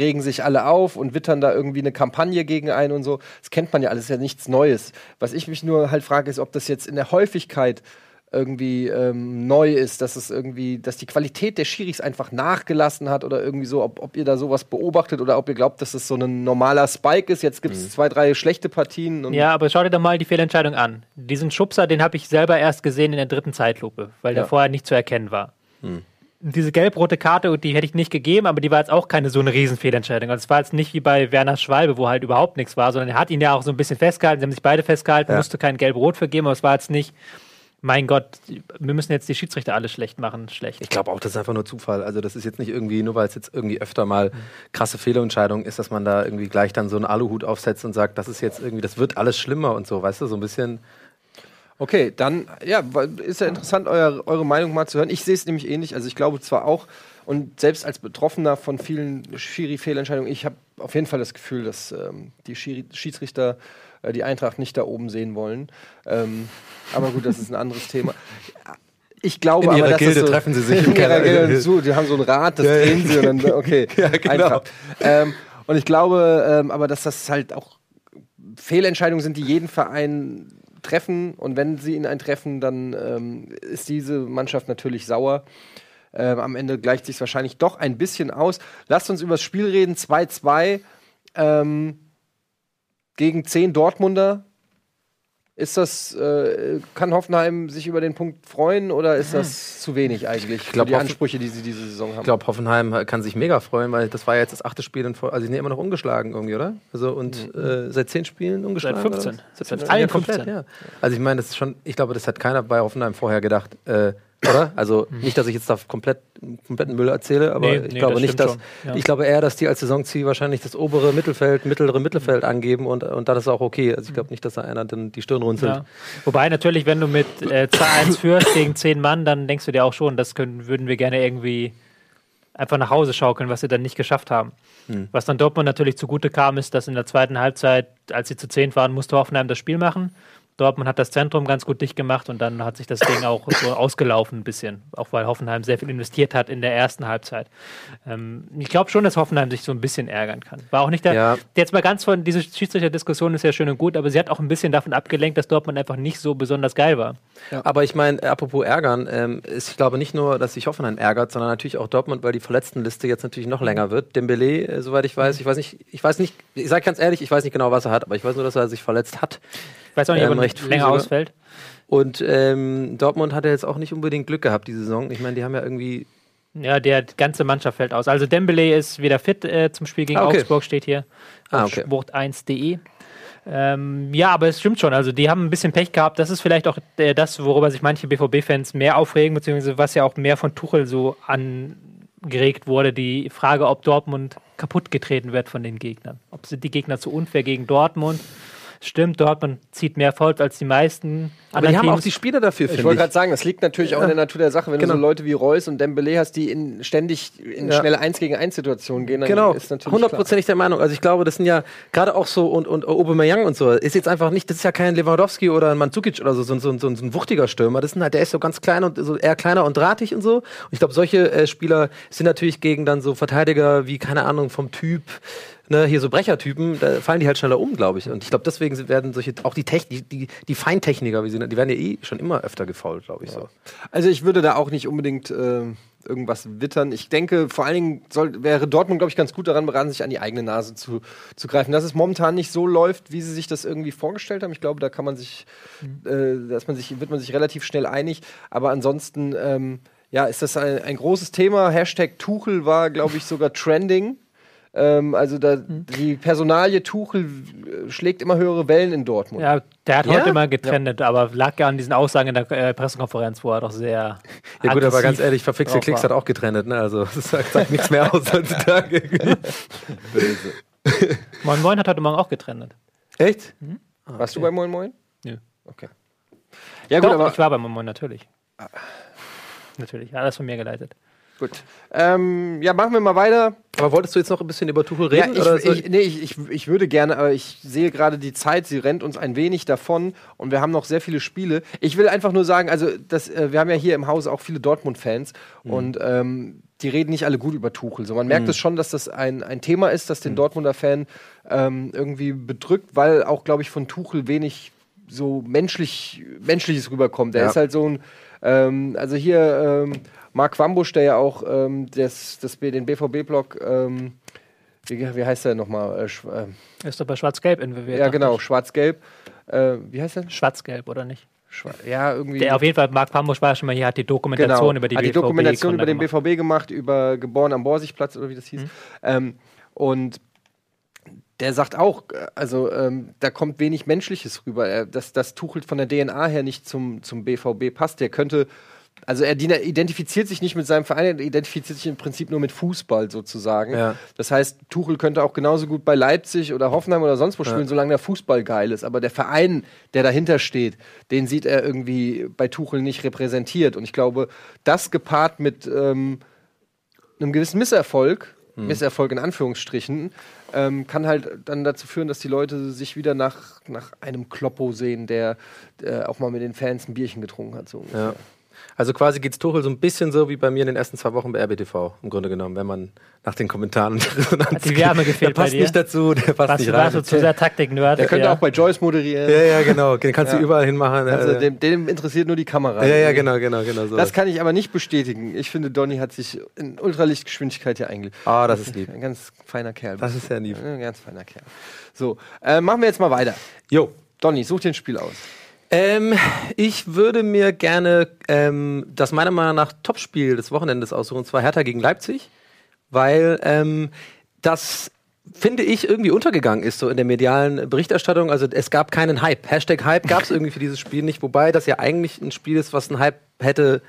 B: regen sich alle auf und wittern da irgendwie eine Kampagne gegen einen und so. Das kennt man ja alles, ist ja nichts Neues. Was ich mich nur halt frage, ist, ob das jetzt in der Häufigkeit irgendwie ähm, neu ist, dass es irgendwie, dass die Qualität der Schiris einfach nachgelassen hat oder irgendwie so, ob, ob ihr da sowas beobachtet oder ob ihr glaubt, dass es so ein normaler Spike ist. Jetzt gibt es zwei, drei schlechte Partien und
C: Ja, aber schau dir doch mal die Fehlentscheidung an. Diesen Schubser, den habe ich selber erst gesehen in der dritten Zeitlupe, weil der
B: Ja.
C: vorher nicht zu erkennen war. Diese gelb-rote Karte, die hätte ich nicht gegeben, aber die war jetzt auch keine so eine Riesenfehlentscheidung. Also es war jetzt nicht wie bei Werner Schwalbe, wo halt überhaupt nichts war, sondern er hat ihn ja auch so ein bisschen festgehalten. Sie haben sich beide festgehalten, musste kein gelb-rot für geben, aber es war jetzt nicht, mein Gott, wir müssen jetzt die Schiedsrichter alle schlecht machen, schlecht.
G: Ich glaube auch, das ist einfach nur Zufall. Also das ist jetzt nicht irgendwie, nur weil es jetzt irgendwie öfter mal krasse Fehlentscheidungen ist, dass man da irgendwie gleich dann so einen Aluhut aufsetzt und sagt, das ist jetzt irgendwie, das wird alles schlimmer und so, weißt du, so ein bisschen.
B: Okay, dann ja, ist ja interessant, euer, eure Meinung mal zu hören. Ich sehe es nämlich ähnlich. Also ich glaube zwar auch, und selbst als Betroffener von vielen Schiri-Fehlentscheidungen, ich habe auf jeden Fall das Gefühl, dass ähm, die Schiri Schiedsrichter äh, die Eintracht nicht da oben sehen wollen. Ähm, aber gut, das ist ein anderes Thema. Ich glaube
G: In
B: aber,
G: ihrer
B: dass
G: Gilde
B: das so,
G: treffen sie sich
B: In ihrer. Gilde, so, die haben so ein Rad, das
G: Ja,
B: drehen sie und dann, okay,
G: Ja, genau.
B: Eintracht. Ähm, und ich glaube ähm, aber, dass das halt auch Fehlentscheidungen sind, die jeden Verein treffen. Und wenn sie in ein treffen, dann ähm, ist diese Mannschaft natürlich sauer. Ähm, am Ende gleicht sich wahrscheinlich doch ein bisschen aus. Lasst uns über das Spiel reden. 2-2 ähm, gegen 10 Dortmunder. Ist das, äh, kann Hoffenheim sich über den Punkt freuen oder ist das zu wenig eigentlich
G: glaub,
B: für die Ansprüche, die sie diese Saison haben?
G: Ich glaube, Hoffenheim kann sich mega freuen, weil das war jetzt das achte Spiel in. Also, sie sind ja immer noch ungeschlagen irgendwie, oder? Also, und äh, seit zehn Spielen ungeschlagen?
C: Seit 15.
G: Oder? was?
C: Seit
G: 15,
C: allen
G: ja, komplett,
C: 15.
G: ja. Also, ich meine, das ist schon, ich glaube, das hat keiner bei Hoffenheim vorher gedacht. Äh, oder? Also nicht, dass ich jetzt da komplett kompletten Müll erzähle, aber
C: Nee,
G: ich
C: nee,
G: glaube
C: das
G: nicht, dass
C: ja.
G: ich glaube eher, dass die als Saisonziel wahrscheinlich das obere Mittelfeld, mittlere Mittelfeld angeben und, und das ist auch okay. Also ich glaube nicht, dass da einer dann die Stirn runzelt.
C: Ja. Wobei natürlich, wenn du mit äh, 2-1 führst gegen 10 Mann, dann denkst du dir auch schon, das können, würden wir gerne irgendwie einfach nach Hause schaukeln, was sie dann nicht geschafft haben. Was dann Dortmund natürlich zugute kam, ist, dass in der zweiten Halbzeit, als sie zu 10 waren, musste Hoffenheim das Spiel machen. Dortmund hat das Zentrum ganz gut dicht gemacht und dann hat sich das Ding auch so ausgelaufen ein bisschen. Auch weil Hoffenheim sehr viel investiert hat in der ersten Halbzeit. Ähm, ich glaube schon, dass Hoffenheim sich so ein bisschen ärgern kann. War auch nicht der.
G: Ja.
C: Jetzt mal ganz von, diese Schiedsrichter-Diskussion ist ja schön und gut, aber sie hat auch ein bisschen davon abgelenkt, dass Dortmund einfach nicht so besonders geil war.
G: Aber ich meine, apropos ärgern, ähm, ist, ich glaube nicht nur, dass sich Hoffenheim ärgert, sondern natürlich auch Dortmund, weil die Verletztenliste jetzt natürlich noch länger wird. Dembele, äh, soweit ich weiß, ich weiß nicht, ich weiß nicht, ich sage ganz ehrlich, ich weiß nicht genau, was er hat, aber ich weiß nur, dass er sich verletzt hat.
C: Ich weiß auch nicht,
G: Ähm,
C: ob er
G: recht früh
C: länger
G: sogar.
C: ausfällt.
G: Und ähm, Dortmund hat ja jetzt auch nicht unbedingt Glück gehabt, die Saison. Ich meine, die haben ja irgendwie.
C: Ja, der die ganze Mannschaft fällt aus. Also Dembele ist wieder fit äh, zum Spiel gegen
G: Ah, okay.
C: Augsburg, steht hier
G: Ah,
C: auf
G: okay.
C: sport1.de. Ähm, ja, aber es stimmt schon. Also die haben ein bisschen Pech gehabt. Das ist vielleicht auch äh, das, worüber sich manche BVB-Fans mehr aufregen, beziehungsweise was ja auch mehr von Tuchel so angeregt wurde. Die Frage, ob Dortmund kaputt getreten wird von den Gegnern. Ob sind die Gegner zu unfair gegen Dortmund? Stimmt, Dortmund zieht mehr Fouls als die meisten
G: Aber die haben auch
C: Teams.
G: die Spieler dafür,
B: Ich
G: finde
B: wollte
G: ich.
B: gerade sagen, das liegt natürlich auch in der Natur der Sache. Wenn
G: Genau.
B: du so Leute wie Reus und Dembele hast, die in, ständig in
G: Ja.
B: schnelle 1 gegen 1 Situationen gehen, dann
G: Genau,
B: ist natürlich
G: hundertprozentig der Meinung. Also ich glaube, das sind ja gerade auch so und, und Aubameyang und so, ist jetzt einfach nicht, das ist ja kein Lewandowski oder ein Mandzukic oder so, so, so, so, so ein wuchtiger Stürmer. Das sind halt, der ist so ganz klein und so eher kleiner und drahtig und so. Und ich glaube, solche äh, Spieler sind natürlich gegen dann so Verteidiger wie, keine Ahnung, vom Typ, ne, hier so Brechertypen, da fallen die halt schneller um, glaube ich. Und ich glaube, deswegen werden solche, auch die, Techn die, die, Feintechniker, wie sie, die werden ja eh schon immer öfter gefault, glaube ich so.
B: Also ich würde da auch nicht unbedingt äh, irgendwas wittern. Ich denke, vor allen Dingen soll, wäre Dortmund, glaube ich, ganz gut daran beraten, sich an die eigene Nase zu, zu greifen. Dass es momentan nicht so läuft, wie sie sich das irgendwie vorgestellt haben. Ich glaube, da kann man sich, äh, dass man sich, wird man sich relativ schnell einig. Aber ansonsten, ähm, ja, ist das ein, ein großes Thema. Hashtag Tuchel war, glaube ich, sogar trending. Ähm, also da, die Personalie Tuchel äh, schlägt immer höhere Wellen in Dortmund.
C: Ja, der hat
G: Ja?
C: heute mal getrennt, aber lag ja an diesen Aussagen in der äh, Pressekonferenz, wo er doch sehr.
G: Ja gut, aber ganz ehrlich, verfixte Klicks hat auch getrennt, ne? Also das sagt, sagt nichts mehr aus heutzutage.
C: Moin Moin hat heute Morgen auch getrennt.
G: Echt?
B: Warst du bei Moin Moin?
C: Nö.
B: Okay. Ja gut,
C: Doch,
B: aber
C: ich war bei Moin Moin natürlich. Natürlich, alles von mir geleitet.
B: Gut. Ähm, ja, machen wir mal weiter.
G: Aber wolltest du jetzt noch ein bisschen über Tuchel
B: Ja,
G: reden?
B: ich,
G: oder soll
B: ich, nee, ich, ich, ich würde gerne, aber ich sehe gerade die Zeit, sie rennt uns ein wenig davon und wir haben noch sehr viele Spiele. Ich will einfach nur sagen, also das, äh, wir haben ja hier im Haus auch viele Dortmund-Fans und ähm, die reden nicht alle gut über Tuchel. So, man merkt es schon, dass das ein, ein Thema ist, das den Dortmunder Fan ähm, irgendwie bedrückt, weil auch, glaube ich, von Tuchel wenig so menschlich, Menschliches rüberkommt. Der
G: Ja.
B: ist halt so ein, ähm, also hier ähm, Marc Wambusch, der ja auch ähm, das, das, den BVB-Blog, ähm, wie, wie heißt der nochmal? Äh, äh,
C: Ist doch bei Schwarz-Gelb involviert.
B: ja, genau. Schwarz-Gelb. Äh, wie heißt der?
C: Schwarz-Gelb, oder nicht?
B: Ja, irgendwie.
C: Der auf jeden Fall, Marc Pamusch war ja schon mal hier, hat die Dokumentation
B: genau.
C: über die
B: Hat die
C: BVB
B: Dokumentation über den
C: gemacht.
B: BVB gemacht, über Geboren am Borsigplatz oder wie das hieß. Ähm, und der sagt auch, äh, also ähm, da kommt wenig Menschliches rüber. Er, dass das Tuchel von der DNA her nicht zum, zum BVB passt. Der könnte Also er identifiziert sich nicht mit seinem Verein, er identifiziert sich im Prinzip nur mit Fußball sozusagen.
G: Ja.
B: Das heißt, Tuchel könnte auch genauso gut bei Leipzig oder Hoffenheim oder sonst wo spielen, solange der Fußball geil ist. Aber der Verein, der dahinter steht, den sieht er irgendwie bei Tuchel nicht repräsentiert. Und ich glaube, das gepaart mit ähm, einem gewissen Misserfolg, Misserfolg in Anführungsstrichen, ähm, kann halt dann dazu führen, dass die Leute sich wieder nach, nach einem Kloppo sehen, der äh, auch mal mit den Fans ein Bierchen getrunken hat. So ungefähr.
G: Ja. Also quasi geht's Tuchel so ein bisschen so wie bei mir in den ersten zwei Wochen bei RBTV, im Grunde genommen, wenn man nach den Kommentaren und Resonanz
C: die Wärme
G: geht.
C: gefehlt
G: Der passt
C: bei dir?
G: nicht dazu, der passt
C: Warst
G: nicht rein.
C: warst du zu sehr Taktik-Nerd?
B: Der könnte
C: ja.
B: auch bei Joyce moderieren.
G: ja, ja, genau. Den kannst
B: Ja.
G: du überall hinmachen.
B: Also dem, dem interessiert nur die Kamera.
G: ja, ja, genau, genau, genau so.
B: Das kann ich aber nicht bestätigen. Ich finde, Donny hat sich in Ultralichtgeschwindigkeit hier eingelegt.
G: Ah, das ist lieb.
B: Ein ganz feiner Kerl.
G: Das ist sehr lieb.
B: Ein ganz feiner Kerl. So, äh, machen wir jetzt mal weiter.
G: Jo.
B: Donny, such dir ein Spiel aus.
G: Ähm, ich würde mir gerne ähm, das meiner Meinung nach Topspiel des Wochenendes aussuchen, und zwar Hertha gegen Leipzig, weil ähm, das finde ich irgendwie untergegangen ist so in der medialen Berichterstattung. Also es gab keinen Hype. Hashtag Hype gab es irgendwie für dieses Spiel nicht, wobei das ja eigentlich ein Spiel ist, was einen Hype hätte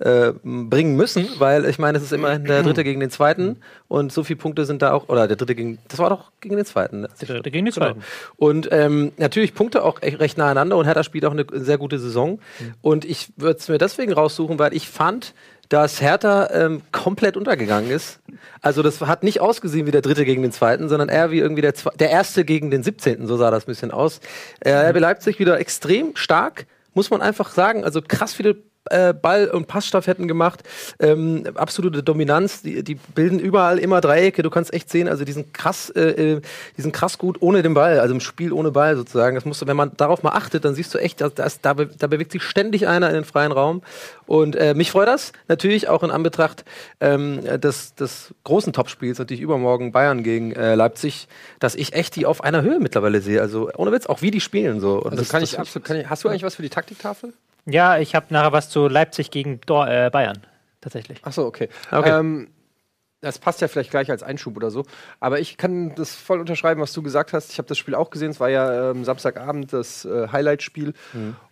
G: äh, bringen müssen, weil ich meine, es ist immerhin der Dritte gegen den Zweiten und so viele Punkte sind da auch, oder der Dritte gegen, das war doch gegen den Zweiten. Ne?
C: Der Dritte gegen die
G: Genau.
C: Zweiten.
G: Und ähm, natürlich Punkte auch echt recht nah aneinander und Hertha spielt auch eine sehr gute Saison. Und ich würde es mir deswegen raussuchen, weil ich fand, dass Hertha ähm, komplett untergegangen ist. Also das hat nicht ausgesehen wie der Dritte gegen den Zweiten, sondern eher wie irgendwie der, Zwe der Erste gegen den 17. So sah das ein bisschen aus. Äh, RB Leipzig wieder extrem stark, muss man einfach sagen. Also krass viele äh, Ball- und Passstaffetten gemacht. Ähm, absolute Dominanz. Die, die bilden überall immer Dreiecke. Du kannst echt sehen, also die sind krass, äh, äh, die sind krass gut ohne den Ball, also im Spiel ohne Ball sozusagen. Das musst du, wenn man darauf mal achtet, dann siehst du echt, dass, dass, da, da bewegt sich ständig einer in den freien Raum. Und äh, mich freut das natürlich auch in Anbetracht ähm, des, des großen Topspiels, natürlich übermorgen Bayern gegen äh, Leipzig, dass ich echt die auf einer Höhe mittlerweile sehe. Also ohne Witz, auch wie die spielen so. Und
B: Also
G: das,
B: kann
G: das
B: ich absolut, kann ich, hast du eigentlich was für die Taktiktafel?
C: Ja, ich habe nachher was zu Leipzig gegen Dor äh, Bayern. Tatsächlich.
B: Achso, okay.
G: Okay.
B: Ähm, das passt ja vielleicht gleich als Einschub oder so. Aber ich kann das voll unterschreiben, was du gesagt hast. Ich habe das Spiel auch gesehen. Es war ja ähm, Samstagabend das äh, Highlight-Spiel.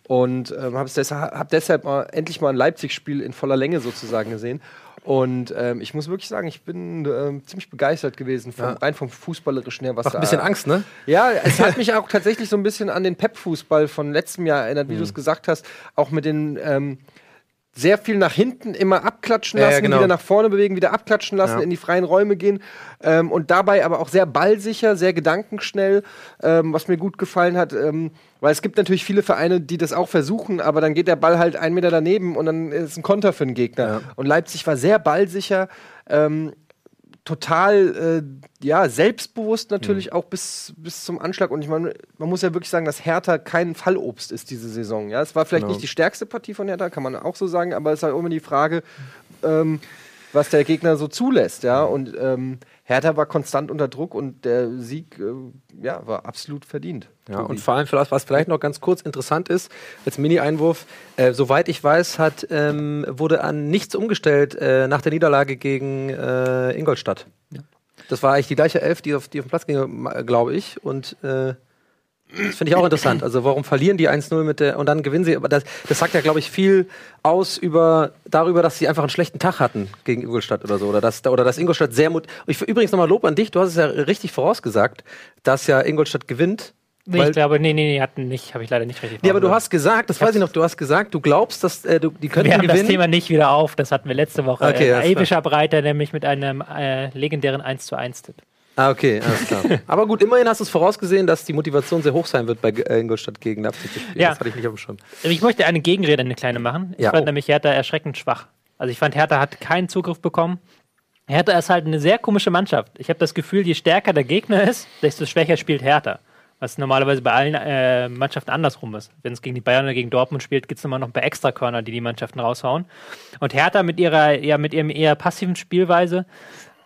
B: Und ähm, habe deshalb, hab deshalb mal, endlich mal ein Leipzig-Spiel in voller Länge sozusagen gesehen. Und ähm, ich muss wirklich sagen, ich bin ähm, ziemlich begeistert gewesen, vom, rein vom Fußballerischen her. Was
G: macht ein bisschen Angst, ne?
B: ja, es hat mich auch tatsächlich so ein bisschen an den Pep-Fußball von letztem Jahr erinnert, wie du es gesagt hast. Auch mit den ähm, sehr viel nach hinten immer abklatschen
G: Ja, ja,
B: lassen,
G: genau.
B: wieder nach vorne bewegen, wieder abklatschen lassen,
G: Ja.
B: in die freien Räume gehen. Ähm, und dabei aber auch sehr ballsicher, sehr gedankenschnell, ähm, was mir gut gefallen hat. Ähm, weil es gibt natürlich viele Vereine, die das auch versuchen, aber dann geht der Ball halt einen Meter daneben und dann ist ein Konter für den Gegner.
G: Ja.
B: Und Leipzig war sehr ballsicher. Ähm, total äh, ja, selbstbewusst natürlich auch bis, bis zum Anschlag. Und ich meine, man muss ja wirklich sagen, dass Hertha kein Fallobst ist diese Saison. Ja, es war vielleicht
G: Genau.
B: nicht die stärkste Partie von Hertha, kann man auch so sagen, aber es ist halt immer die Frage, ähm, was der Gegner so zulässt. Ja, und ähm, Hertha war konstant unter Druck und der Sieg äh, ja, war absolut verdient.
G: Ja, und vor allem, vielleicht- was vielleicht noch ganz kurz interessant ist, als Mini-Einwurf, äh, soweit ich weiß, hat, ähm, wurde an nichts umgestellt äh, nach der Niederlage gegen äh, Ingolstadt. Das war eigentlich die gleiche Elf, die auf, die auf den Platz ging, glaube ich. Und äh, das finde ich auch interessant. Also warum verlieren die 1-0 mit der und dann gewinnen sie? Aber das, das sagt ja, glaube ich, viel aus über darüber, dass sie einfach einen schlechten Tag hatten gegen Ingolstadt oder so. Oder dass, oder dass Ingolstadt sehr mut. Ich, übrigens nochmal Lob an dich, du hast es ja richtig vorausgesagt, dass ja Ingolstadt gewinnt.
C: Nee, ich glaube, nee, nee, nee, hatten nicht, habe ich leider nicht richtig
G: Nee, aber du hast gesagt, das weiß ich noch, du hast gesagt, du glaubst, dass äh, du, die könnten
C: Wir haben das
G: gewinnen.
C: Thema nicht wieder auf, das hatten wir letzte Woche.
G: Okay,
C: äh. Epischer Breiter, nämlich mit einem äh, legendären 1 zu 1 Tipp.
G: Ah, okay, alles klar. aber gut, immerhin hast du es vorausgesehen, dass die Motivation sehr hoch sein wird, bei äh, Ingolstadt gegen Leipzig zu spielen.
C: Ja.
G: Das hatte ich nicht auf dem Schirm.
C: Ich möchte eine Gegenrede, eine kleine machen. Ich
G: Ja.
C: fand
G: Oh.
C: nämlich Hertha erschreckend schwach. Also ich fand, Hertha hat keinen Zugriff bekommen. Hertha ist halt eine sehr komische Mannschaft. Ich habe das Gefühl, je stärker der Gegner ist, desto schwächer spielt Hertha. Was normalerweise bei allen äh, Mannschaften andersrum ist. Wenn es gegen die Bayern oder gegen Dortmund spielt, gibt es immer noch ein paar Extrakörner, die die Mannschaften raushauen. Und Hertha mit ihrer, ja, mit ihrem eher passiven Spielweise,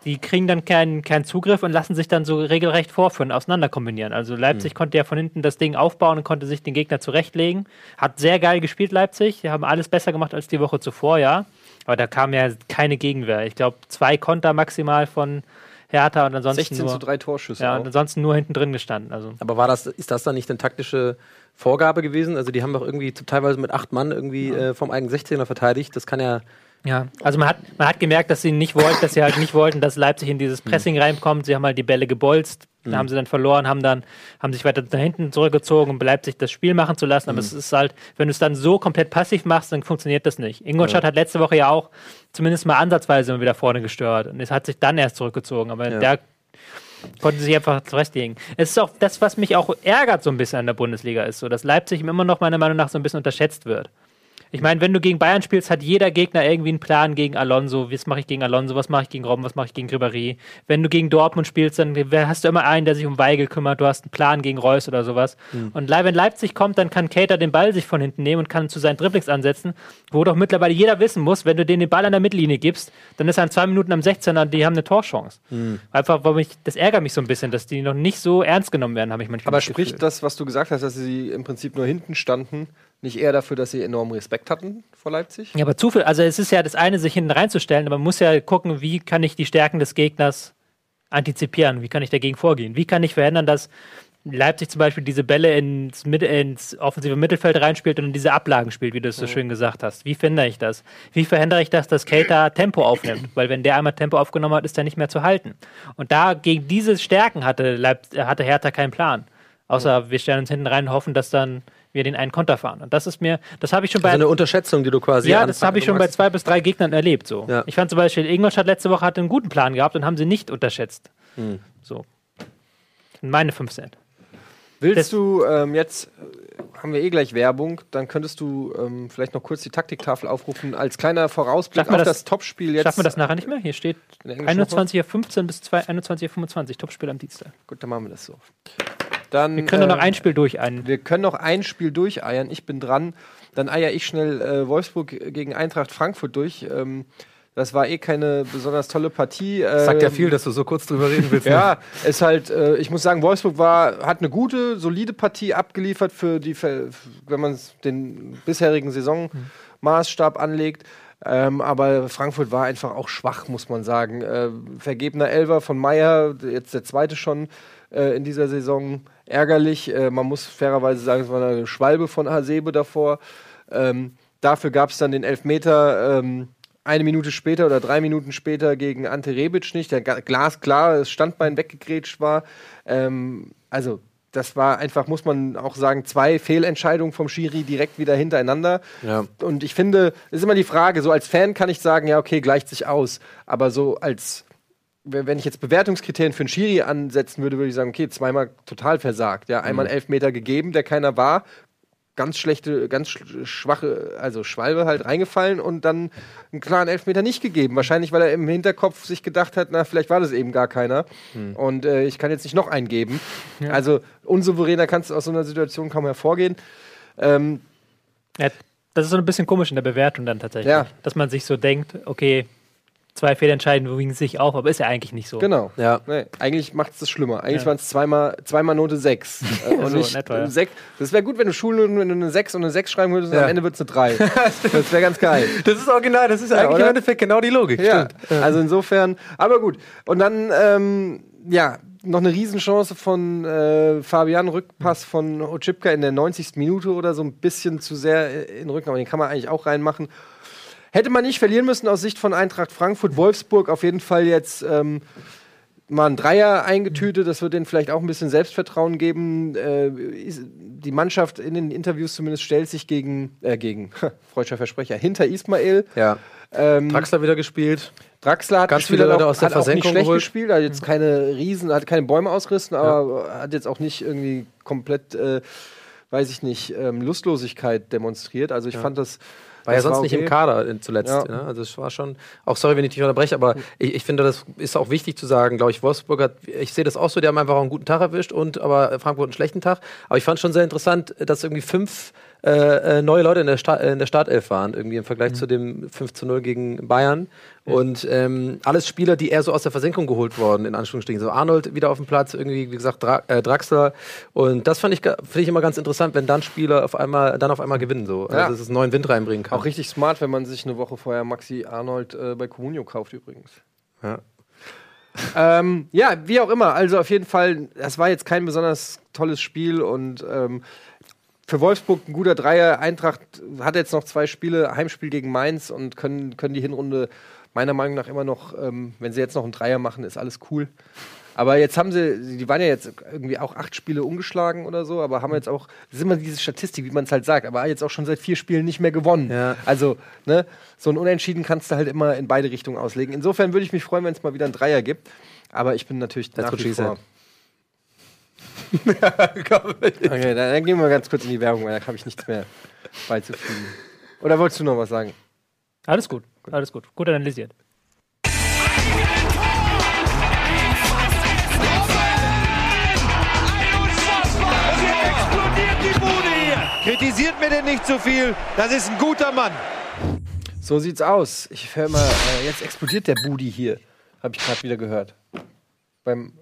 C: die kriegen dann keinen keinen Zugriff und lassen sich dann so regelrecht vorführen, auseinander kombinieren. Also Leipzig konnte ja von hinten das Ding aufbauen und konnte sich den Gegner zurechtlegen. Hat sehr geil gespielt, Leipzig. Die haben alles besser gemacht als die Woche zuvor, ja. Aber da kam ja keine Gegenwehr. Ich glaube, zwei Konter maximal von Hertha und ansonsten
B: 16
C: nur,
B: zu 3 Torschüsse.
C: ja,
B: auch.
C: und ansonsten nur hinten drin gestanden. Also
G: Aber war das, ist das dann nicht eine taktische Vorgabe gewesen? Also die haben doch irgendwie teilweise mit acht Mann irgendwie äh, vom eigenen 16er verteidigt. Das kann ja.
C: Ja, also man hat, man hat gemerkt, dass sie nicht wollten, dass sie halt nicht wollten, dass Leipzig in dieses Pressing reinkommt. Sie haben halt die Bälle gebolzt, da haben sie dann verloren, haben dann, haben sich weiter nach hinten zurückgezogen, um Leipzig das Spiel machen zu lassen. Aber es ist halt, wenn du es dann so komplett passiv machst, dann funktioniert das nicht. Ingolstadt hat letzte Woche ja auch zumindest mal ansatzweise immer wieder vorne gestört. Und es hat sich dann erst zurückgezogen. Aber
G: Ja.
C: da konnten sie sich einfach zurechtlegen. Es ist auch das, was mich auch ärgert so ein bisschen an der Bundesliga, ist so, dass Leipzig immer noch meiner Meinung nach so ein bisschen unterschätzt wird. Ich meine, wenn du gegen Bayern spielst, hat jeder Gegner irgendwie einen Plan gegen Alonso. Was mache ich gegen Alonso? Was mache ich gegen Robben? Was mache ich gegen Ribéry? Wenn du gegen Dortmund spielst, dann hast du immer einen, der sich um Weigel kümmert. Du hast einen Plan gegen Reus oder sowas. Und Le- wenn Leipzig kommt, dann kann Cater den Ball sich von hinten nehmen und kann zu seinen Dribblings ansetzen, wo doch mittlerweile jeder wissen muss, wenn du denen den Ball an der Mittellinie gibst, dann ist er in zwei Minuten am 16er, die haben eine Torchance. Einfach, weil mich, das ärgert mich so ein bisschen, dass die noch nicht so ernst genommen werden, habe ich manchmal
B: Aber
C: das
B: spricht das, was du gesagt hast, dass sie im Prinzip nur hinten standen, nicht eher dafür, dass sie enormen Respekt hatten vor Leipzig?
C: Ja, aber zu viel, also es ist ja das eine, sich hinten reinzustellen, aber man muss ja gucken, wie kann ich die Stärken des Gegners antizipieren, wie kann ich dagegen vorgehen, wie kann ich verhindern, dass Leipzig zum Beispiel diese Bälle ins, ins offensive Mittelfeld reinspielt und in diese Ablagen spielt, wie du es so schön gesagt hast. Wie verhindere ich das? Wie verhindere ich das, dass Keita Tempo aufnimmt? Weil wenn der einmal Tempo aufgenommen hat, ist er nicht mehr zu halten. Und da gegen diese Stärken hatte, Leip hatte Hertha keinen Plan. Außer wir stellen uns hinten rein und hoffen, dass dann wir den einen Konter fahren. Und das ist mir, das habe ich schon bei
G: Also eine Unterschätzung, die du quasi.
C: ja, das habe ich schon bei zwei bis drei Gegnern erlebt. So.
G: Ja.
C: Ich fand zum Beispiel, Ingolstadt letzte Woche hatte einen guten Plan gehabt und haben sie nicht unterschätzt.
G: Hm.
C: So. Meine 5 Cent.
B: Willst
C: Das-
B: du ähm, jetzt, äh, haben wir eh gleich Werbung, dann könntest du ähm, vielleicht noch kurz die Taktiktafel aufrufen, als kleiner Vorausblick auf
C: das-
B: das, Topspiel jetzt.
C: Schaffen wir das nachher nicht mehr? Hier steht
B: in der englischen
C: 21.15 bis 2 21.25 Topspiel am Dienstag.
B: Gut, dann machen wir das so. Dann,
C: Wir können nur noch
B: ähm,
C: ein Spiel durch ein.
B: Wir können noch ein Spiel durcheiern. Ich bin dran. Dann eier ich schnell äh, Wolfsburg gegen Eintracht Frankfurt durch. Ähm, das war eh keine besonders tolle Partie.
G: Sagt ja
B: Ähm,
G: viel, dass du so kurz drüber reden willst. ne?
B: Ja, es halt, äh, ich muss sagen, Wolfsburg war, hat eine gute, solide Partie abgeliefert für die, Ver- wenn man den bisherigen Saisonmaßstab anlegt. Ähm, aber Frankfurt war einfach auch schwach, muss man sagen. Äh, vergebener Elver von Meier, jetzt der zweite schon äh, in dieser Saison, ärgerlich. Äh, man muss fairerweise sagen, es war eine Schwalbe von Hasebe davor. Ähm, dafür gab es dann den Elfmeter ähm, eine Minute später oder drei Minuten später gegen Ante Rebic nicht, der glasklar das Standbein weggegrätscht war. Ähm, also das war einfach, muss man auch sagen, zwei Fehlentscheidungen vom Schiri direkt wieder hintereinander.
G: Ja.
B: Und ich finde, es ist immer die Frage, so als Fan kann ich sagen, ja, okay, gleicht sich aus. Aber so als, wenn ich jetzt Bewertungskriterien für einen Schiri ansetzen würde, würde ich sagen, okay, zweimal total versagt. Ja, einmal einen Elfmeter gegeben, der keiner war. Ganz schlechte, ganz sch- schwache, also Schwalbe halt reingefallen und dann einen klaren Elfmeter nicht gegeben. Wahrscheinlich, weil er im Hinterkopf sich gedacht hat, na, vielleicht war das eben gar keiner. Und äh, ich kann jetzt nicht noch einen geben. Also unsouveräner kannst du aus so einer Situation kaum hervorgehen. Ähm,
C: Ja, das ist so ein bisschen komisch in der Bewertung dann tatsächlich.
B: Ja.
C: Dass man sich so denkt, okay, zwei Fehlentscheidungen wiegen sich auf, aber ist ja eigentlich nicht so.
B: Genau.
G: Ja.
B: Nee, eigentlich macht es das schlimmer. Eigentlich
C: Ja.
B: waren es zweimal, zweimal Note 6. Äh, und
C: So,
B: nicht
C: in etwa, ja.
B: äh, sech- Das wäre gut, wenn du Schulnoten, wenn du eine 6 und eine 6 schreiben würdest und
G: Ja.
B: am Ende wird es eine 3. das wäre ganz geil.
G: Das ist original, das ist
B: Ja,
G: eigentlich
B: oder?
G: im Endeffekt genau die Logik.
B: Ja,
G: Stimmt.
B: also insofern, aber gut. Und dann, ähm, ja, noch eine Riesenchance von äh, Fabian, Rückpass von Ochipka in der 90. Minute oder so ein bisschen zu sehr in den Rücken, aber den kann man eigentlich auch reinmachen. Hätte man nicht verlieren müssen aus Sicht von Eintracht Frankfurt. Wolfsburg auf jeden Fall jetzt ähm, mal ein Dreier eingetütet. Das wird denen vielleicht auch ein bisschen Selbstvertrauen geben. Äh, die Mannschaft in den Interviews zumindest stellt sich gegen, äh, gegen freudscher Versprecher, hinter Ismail.
G: Ja.
B: Ähm,
G: Draxler wieder gespielt.
B: Draxler hat
G: Ganz viele Leute
B: auch,
G: aus der
B: auch nicht
G: Versenkung
B: schlecht
G: geholt.
B: gespielt, hat jetzt keine Riesen, hat keine Bäume ausgerissen, aber hat jetzt auch nicht irgendwie komplett, äh, weiß ich nicht, ähm, Lustlosigkeit demonstriert. Also ich fand das.
G: War ja sonst nicht im
B: okay.
G: Kader äh, zuletzt.
B: Ja.
G: Ne? Also es war schon, auch sorry, wenn ich dich unterbreche, aber ich, ich finde, das ist auch wichtig zu sagen, glaube ich, Wolfsburg hat, ich sehe das auch so, die haben einfach auch einen guten Tag erwischt und aber Frankfurt einen schlechten Tag. Aber ich fand schon sehr interessant, dass irgendwie fünf äh, äh, neue Leute in der, Sta in der Startelf waren, irgendwie im Vergleich zu dem 5 zu 0 gegen Bayern. Und ähm, alles Spieler, die eher so aus der Versenkung geholt worden, in Anführungsstrichen. So Arnold wieder auf dem Platz, irgendwie, wie gesagt, Dra äh, Draxler. Und das fand ich, finde ich immer ganz interessant, wenn dann Spieler auf einmal, dann auf einmal gewinnen, so.
B: Ja.
G: Also, dass es neuen Wind reinbringen kann.
B: Auch richtig smart, wenn man sich eine Woche vorher Maxi Arnold äh, bei Comunio kauft übrigens.
G: Ja.
B: ähm, ja, wie auch immer. Also auf jeden Fall, das war jetzt kein besonders tolles Spiel und ähm, für Wolfsburg ein guter Dreier. Eintracht hat jetzt noch zwei Spiele, Heimspiel gegen Mainz und können, können die Hinrunde meiner Meinung nach immer noch, ähm, wenn sie jetzt noch einen Dreier machen, ist alles cool. Aber jetzt haben sie, die waren ja jetzt irgendwie auch acht Spiele ungeschlagen oder so, aber haben jetzt auch, das ist immer diese Statistik, wie man es halt sagt, aber jetzt auch schon seit vier Spielen nicht mehr gewonnen.
G: Ja.
B: Also, ne, so ein Unentschieden kannst du halt immer in beide Richtungen auslegen. Insofern würde ich mich freuen, wenn es mal wieder einen Dreier gibt. Aber ich bin natürlich
G: That's
B: nach wie vor. Okay, dann, dann gehen wir ganz kurz in die Werbung, weil da habe ich nichts mehr beizufügen. Oder wolltest du noch was sagen?
C: Alles gut, alles gut. Gut analysiert.
A: explodiert die Bude hier. Kritisiert mir denn nicht zu viel. Das ist ein guter Mann.
B: So sieht's aus. Ich höre mal, äh, jetzt explodiert der Budi hier. Habe ich gerade wieder gehört. Beim,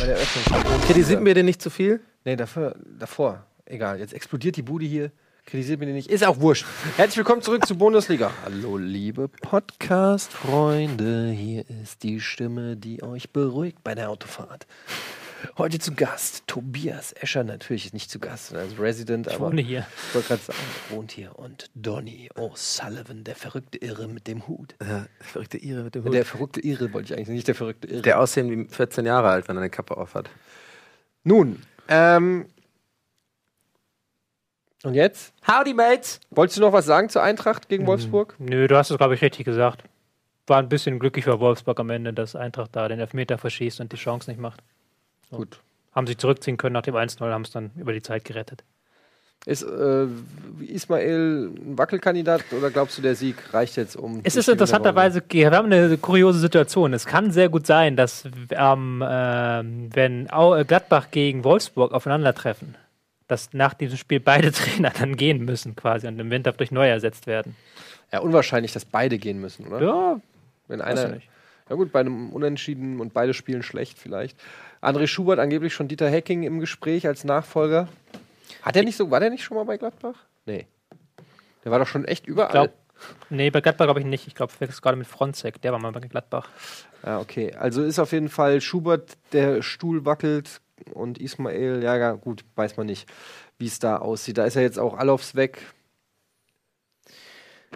B: bei der Öffnung.
G: Kritisiert mir den nicht zu viel?
B: Nee, davor, davor. Egal, jetzt explodiert die Bude hier. Kritisiert mir den nicht. Ist auch wurscht. Herzlich willkommen zurück zur Bundesliga. Hallo, liebe Podcast-Freunde. Hier ist die Stimme, die euch beruhigt bei der Autofahrt. Heute zu Gast Tobias Escher. Natürlich ist nicht zu Gast, sondern als Resident.
C: Ich
B: aber
C: wohne hier.
B: Ich wollte gerade sagen, er wohnt hier. Und Donny O'Sullivan, der verrückte Irre mit dem Hut.
G: Ja, verrückte Ire mit dem Hut.
B: Der verrückte Irre wollte ich eigentlich nicht, der verrückte Irre.
G: Der aussehen wie 14 Jahre alt, wenn er eine Kappe auf hat.
B: Nun, ähm. Und jetzt?
G: Howdy, Mates!
B: Wolltest du noch was sagen zur Eintracht gegen Wolfsburg?
C: Nö, du hast es, glaube ich, richtig gesagt. War ein bisschen glücklich für Wolfsburg am Ende, dass Eintracht da den Elfmeter verschießt und die Chance nicht macht.
B: Gut.
C: Haben sich zurückziehen können nach dem 1-0, haben es dann über die Zeit gerettet.
B: Ist äh, Ismail ein Wackelkandidat oder glaubst du, der Sieg reicht jetzt um.
C: Es ist interessanterweise, wir haben eine kuriose Situation. Es kann sehr gut sein, dass ähm, ähm, wenn äh, Gladbach gegen Wolfsburg aufeinandertreffen, dass nach diesem Spiel beide Trainer dann gehen müssen quasi und im Winter durch neu ersetzt werden.
B: Ja, unwahrscheinlich, dass beide gehen müssen, oder?
C: Ja,
B: Wenn
C: weiß
B: einer.
C: ich nicht.
B: Ja, gut, bei einem Unentschieden und beide spielen schlecht vielleicht. André Schubert angeblich schon Dieter Hecking im Gespräch als Nachfolger. Hat er nicht so, war der nicht schon mal bei Gladbach? Nee. Der war doch schon echt überall.
C: glaub- Nee, bei Gladbach glaube ich nicht. Ich glaube, verwechselst gerade mit Fronzek. Der war mal bei Gladbach.
B: Ja, okay. Also ist auf jeden Fall Schubert, der Stuhl wackelt und Ismail, ja, ja gut, weiß man nicht, wie es da aussieht. Da ist ja jetzt auch Alofs weg.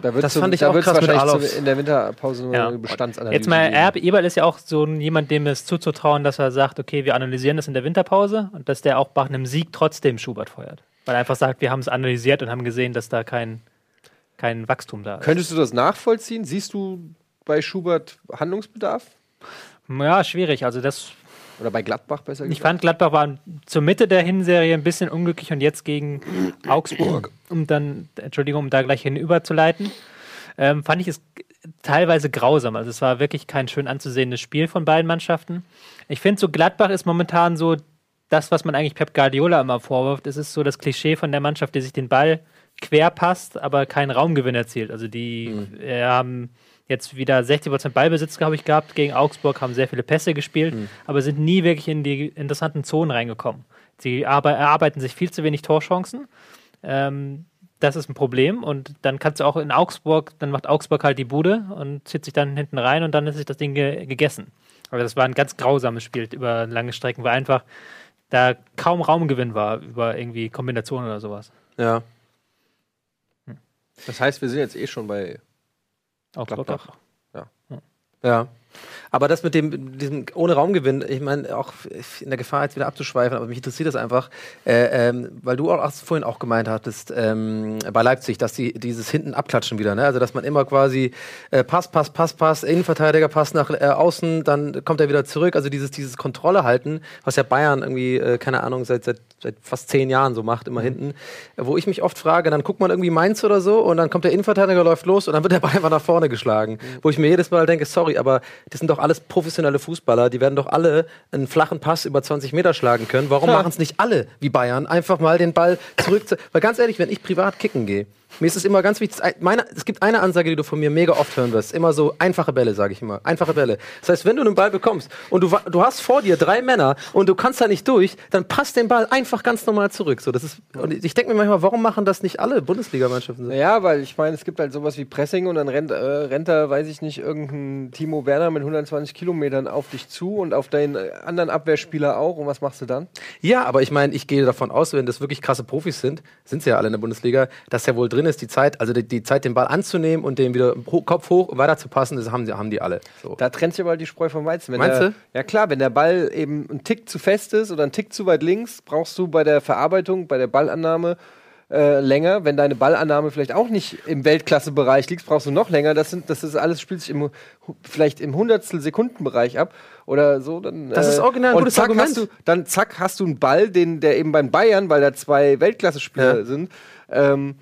B: Da wird
G: Das fand ich auch
B: wird's
G: krass mit
B: zu, in der Winterpause nur
C: Ja.
B: eine Bestandsanalyse.
C: Jetzt mal. Erb Eberl ist ja auch so jemand, dem es zuzutrauen, dass er sagt, okay, wir analysieren das in der Winterpause und dass der auch nach einem Sieg trotzdem Schubert feuert. Weil er einfach sagt, wir haben es analysiert und haben gesehen, dass da kein, kein Wachstum da ist.
B: Könntest du das nachvollziehen? Siehst du bei Schubert Handlungsbedarf?
C: Ja, schwierig. Also das,
B: Oder bei Gladbach besser
C: ich fand, Gladbach war zur Mitte der Hinserie ein bisschen unglücklich und jetzt gegen Augsburg, um dann, Entschuldigung, um da gleich hinüberzuleiten, ähm, fand ich es teilweise grausam. Also es war wirklich kein schön anzusehendes Spiel von beiden Mannschaften. Ich finde, so Gladbach ist momentan so das, was man eigentlich Pep Guardiola immer vorwirft. Es ist so das Klischee von der Mannschaft, die sich den Ball quer passt, aber keinen Raumgewinn erzielt. Also die äh, haben jetzt wieder 60% Ballbesitz, glaube ich, gehabt gegen Augsburg, haben sehr viele Pässe gespielt, aber sind nie wirklich in die interessanten Zonen reingekommen. Sie arbe erarbeiten sich viel zu wenig Torchancen. Ähm, das ist ein Problem und dann kannst du auch in Augsburg, dann macht Augsburg halt die Bude und zieht sich dann hinten rein und dann ist sich das Ding ge gegessen. Aber das war ein ganz grausames Spiel über lange Strecken, weil einfach da kaum Raumgewinn war über irgendwie Kombinationen oder sowas.
G: Ja.
B: Das heißt, wir sind jetzt eh schon bei
C: Augsburg
B: Gladbach.
C: auch.
G: Ja. Aber das mit dem, diesem ohne Raumgewinn, ich meine, auch in der Gefahr jetzt wieder abzuschweifen, aber mich interessiert das einfach, äh, ähm, weil du auch vorhin auch gemeint hattest, ähm, bei Leipzig, dass die dieses hinten abklatschen wieder, ne? Also dass man immer quasi äh, Pass, Pass, Pass, Pass, Innenverteidiger, Pass nach äh, außen, dann kommt er wieder zurück. Also dieses, dieses Kontrolle halten, was ja Bayern irgendwie, äh, keine Ahnung, seit, seit, seit fast zehn Jahren so macht, immer hinten. Äh, wo ich mich oft frage, dann guckt man irgendwie Mainz oder so und dann kommt der Innenverteidiger, läuft los und dann wird der Ball einfach nach vorne geschlagen. Wo ich mir jedes Mal denke, sorry, aber das sind doch alles professionelle Fußballer, die werden doch alle einen flachen Pass über 20 Meter schlagen können. Warum machen es nicht alle wie Bayern? Einfach mal den Ball zurück. Zu Weil ganz ehrlich, wenn ich privat kicken gehe, mir ist es immer ganz wichtig, meine, es gibt eine Ansage, die du von mir mega oft hören wirst. Immer so einfache Bälle, sage ich immer. Einfache Bälle. Das heißt, wenn du einen Ball bekommst und du, du hast vor dir drei Männer und du kannst da nicht durch, dann passt den Ball einfach ganz normal zurück. So, das ist, und ich denke mir manchmal, warum machen das nicht alle Bundesligamannschaften so?
B: Ja, weil ich meine, es gibt halt sowas wie Pressing und dann rennt, äh, rennt da, weiß ich nicht, irgendein Timo Werner mit 120 Kilometern auf dich zu und auf deinen äh, anderen Abwehrspieler auch. Und was machst du dann?
G: Ja, aber ich meine, ich gehe davon aus, wenn das wirklich krasse Profis sind, sind sie ja alle in der Bundesliga, dass ja wohl drin ist, die Zeit, also die, die Zeit, den Ball anzunehmen und den wieder ho Kopf hoch weiter zu passen, das haben, die- haben die alle. So.
B: Da trennt sich aber die Spreu vom Weizen. Wenn
G: Meinst
B: der,
G: du?
B: Ja klar, wenn der Ball eben ein Tick zu fest ist oder ein Tick zu weit links, brauchst du bei der Verarbeitung, bei der Ballannahme äh, länger. Wenn deine Ballannahme vielleicht auch nicht im Weltklassebereich liegt, brauchst du noch länger. Das, sind, das ist alles spielt sich im, vielleicht im Hundertstel Sekundenbereich ab oder so. Dann,
G: Das ist original ein gutes
B: zack,
G: Argument.
B: Hast du, dann zack hast du einen Ball, den der eben beim Bayern, weil da zwei Weltklasse-Spieler
G: Ja.
B: sind. Ähm,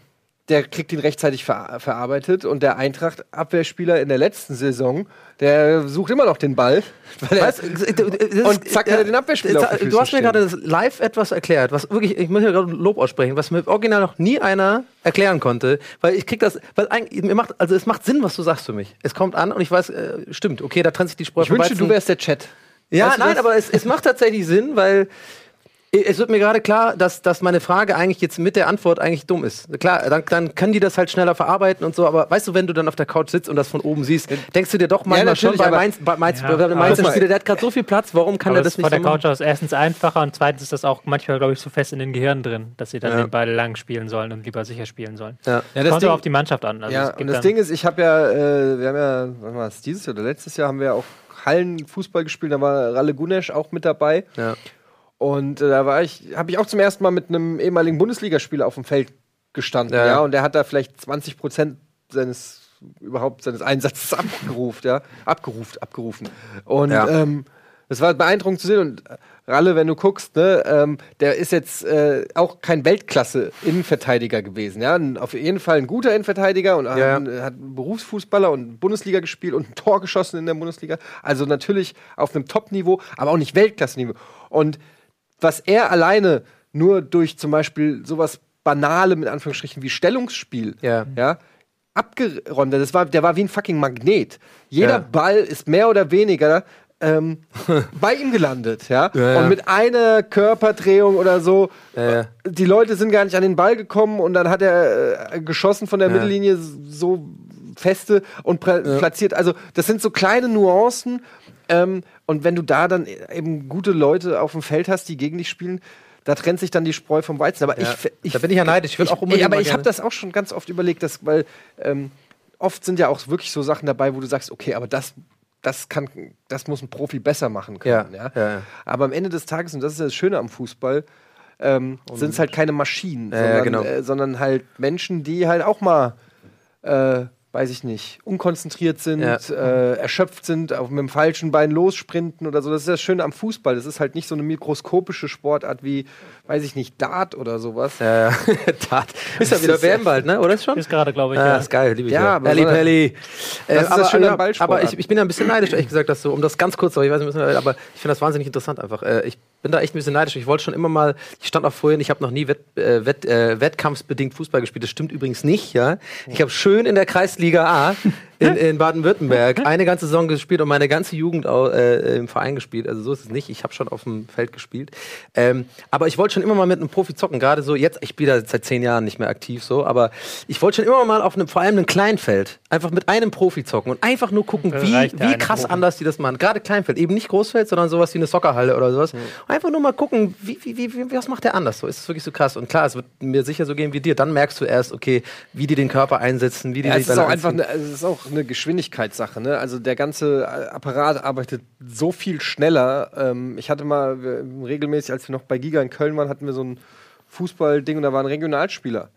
B: der kriegt ihn rechtzeitig ver verarbeitet und der Eintracht-Abwehrspieler in der letzten Saison, der sucht immer noch den Ball. Weil er,
G: Weißt, äh, du- das ist-
B: Und zack, hat er den Abwehrspieler auf die
G: Du hast mir gerade live etwas erklärt, was wirklich, ich muss hier gerade Lob aussprechen, was mir original noch nie einer erklären konnte, weil ich krieg das, weil eigentlich, mir macht, also es macht Sinn, was du sagst für mich. Es kommt an und ich weiß, äh, stimmt, okay, da trennt sich die Spreu
B: ich wünschte, du wärst der Chat.
G: Ja,
B: Weißt du
G: nein,
B: das?
G: aber es, es macht tatsächlich Sinn, weil es wird mir gerade klar, dass, dass meine Frage eigentlich jetzt mit der Antwort eigentlich dumm ist. Klar, dann, dann können die das halt schneller verarbeiten und so, aber weißt du, wenn du dann auf der Couch sitzt und das von oben siehst, denkst du dir doch manchmal
B: natürlich,
G: schon bei
B: aber-
G: Mainz, bei Mainz,
C: Ja,
G: bei Mainz
B: guck mal,
G: Spieler, der hat gerade so viel Platz, warum kann
C: Aber
G: er
C: das
G: das
C: ist
G: nicht
C: von der
G: so machen?
C: Couch aus erstens einfacher und zweitens ist das auch manchmal, glaube ich, so fest in den Gehirn drin, dass sie dann
G: Ja.
C: den Ball lang spielen sollen und lieber sicher spielen sollen.
G: Ja.
B: Ja, das
C: Kommt
B: Ding-
C: aber auf die Mannschaft an. Also
B: ja,
C: es
B: und das Ding ist, ich habe ja, äh, wir haben ja, wann war es, dieses Jahr oder letztes Jahr haben wir auch Hallenfußball gespielt, da war Ralle Gunesch auch mit dabei.
G: Ja.
B: Und äh, da war ich, habe ich auch zum ersten Mal mit einem ehemaligen Bundesligaspieler auf dem Feld gestanden,
G: Ja,
B: ja, und der hat da vielleicht 20 Prozent seines überhaupt seines Einsatzes abgerufen, ja, abgerufen, abgerufen. Und
G: Ja.
B: ähm, das war beeindruckend zu sehen. Und äh, Ralle, wenn du guckst, ne, ähm, der ist jetzt äh, auch kein Weltklasse-Innenverteidiger gewesen. Ja? Ein, auf jeden Fall ein guter Innenverteidiger und
G: Ja.
B: hat, einen- hat einen Berufsfußballer und Bundesliga gespielt und ein Tor geschossen in der Bundesliga. Also natürlich auf einem Top-Niveau, aber auch nicht Weltklasse-Niveau. Und was er alleine nur durch zum Beispiel sowas Banalem, in Anführungsstrichen, wie Stellungsspiel,
G: Ja.
B: ja, abgeräumt hat. Das war, der war wie ein fucking Magnet. Jeder
G: Ja.
B: Ball ist mehr oder weniger ähm, bei ihm gelandet, ja?
G: Ja, ja.
B: Und mit einer Körperdrehung oder so, die Leute sind gar nicht an den Ball gekommen und dann hat er äh, geschossen von der. Mittellinie so feste und platziert. Also das sind so kleine Nuancen. Ähm, und wenn du da dann eben gute Leute auf dem Feld hast, die gegen dich spielen, da trennt sich dann die Spreu vom Weizen. Aber
G: Ja.
B: ich, ich,
G: Da bin ich ja neidisch. Ich will auch unbedingt
B: Ey, aber ich habe das auch schon ganz oft überlegt, dass, weil ähm, oft sind ja auch wirklich so Sachen dabei, wo du sagst, okay, aber das, das kann, das muss ein Profi besser machen können.
G: Ja,
B: Ja,
G: ja.
B: Aber am Ende des Tages, und das ist das Schöne am Fußball, ähm, sind es halt keine Maschinen, sondern,
G: genau.
B: äh, sondern halt Menschen, die halt auch mal, äh, weiß ich nicht, unkonzentriert sind,
G: Ja.
B: äh, erschöpft sind, auf, mit dem falschen Bein lossprinten oder so. Das ist das Schöne am Fußball. Das ist halt nicht so eine mikroskopische Sportart wie, weiß ich nicht, Dart oder sowas.
G: Ja, ja. Tat. Ist ja wieder WM bald, ne? Oder ist schon?
C: Ist gerade, glaube ich,
G: Ah,
C: ja.
G: ist geil, liebe ich.
B: Ja, aber
G: Pelli, Pelli.
B: Das ist das Schöne
G: ja,
B: am Ballsport.
G: Aber ich, ich bin ja ein bisschen neidisch, ehrlich gesagt, dass so, um das ganz kurz, aber ich weiß, wir müssen, aber ich finde das wahnsinnig interessant einfach. Äh, Ich bin da echt ein bisschen neidisch. Ich wollte schon immer mal, ich stand auch vorhin, ich habe noch nie Wett, äh, Wett, äh, wettkampfsbedingt Fußball gespielt. Das stimmt übrigens nicht, ja. Ich habe schön in der Kreisliga A in, in Baden-Württemberg eine ganze Saison gespielt und meine ganze Jugend auch, äh, im Verein gespielt. Also so ist es nicht. Ich habe schon auf dem Feld gespielt. Ähm, aber ich wollte schon immer mal mit einem Profi zocken. Gerade so jetzt, ich spiele da seit zehn Jahren nicht mehr aktiv so, aber ich wollte schon immer mal auf einem, vor allem einem Kleinfeld, einfach mit einem Profi zocken und einfach nur gucken,
C: Da
G: wie, wie krass
C: Profi.
G: anders die das machen. Gerade Kleinfeld, eben nicht Großfeld, sondern sowas wie eine Soccerhalle oder sowas. Einfach nur mal gucken, wie, wie, wie, wie, was macht der anders? So ist es wirklich so krass. Und klar, es wird mir sicher so gehen wie dir. Dann merkst du erst, okay, wie die den Körper einsetzen, wie die
B: Ja, es ist auch einfach eine, es ist auch eine Geschwindigkeitssache. Ne? Also der ganze äh, Apparat arbeitet so viel schneller. Ähm, ich hatte mal regelmäßig, als wir noch bei Giga in Köln waren, hatten wir so ein Fußballding und da war ein Regionalspieler.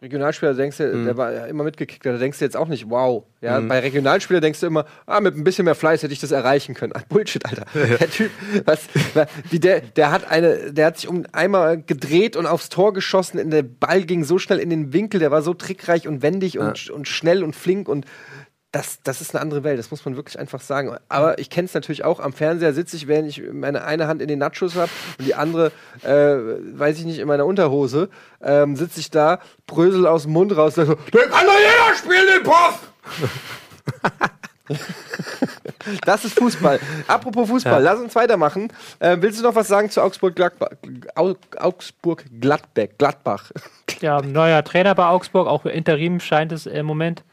B: Regionalspieler, da denkst du,
G: Mhm.
B: der war ja immer mitgekickt, da denkst du jetzt auch nicht, wow. Ja, Bei Regionalspieler denkst du immer, ah, mit ein bisschen mehr Fleiß hätte ich das erreichen können. Ah, Bullshit, Alter. Der Typ, was, wa- wie der, der hat eine, der hat sich um einmal gedreht und aufs Tor geschossen, der Ball ging so schnell in den Winkel, der war so trickreich und wendig und, und schnell und flink und das, das ist eine andere Welt, das muss man wirklich einfach sagen. Aber ich kenne es natürlich auch, am Fernseher sitze ich, während ich meine eine Hand in den Nachos habe und die andere, äh, weiß ich nicht, in meiner Unterhose, ähm, sitze ich da, brösel aus dem Mund raus, sag so, der kann doch jeder spielen, den Puff! Das ist Fußball. Apropos Fußball, lass uns weitermachen. Äh, willst du noch was sagen zu Augsburg-Gladbach? Au- Augsburg-Gladbach. Gladbach.
C: Ja, neuer Trainer bei Augsburg, auch Interim scheint es im Moment.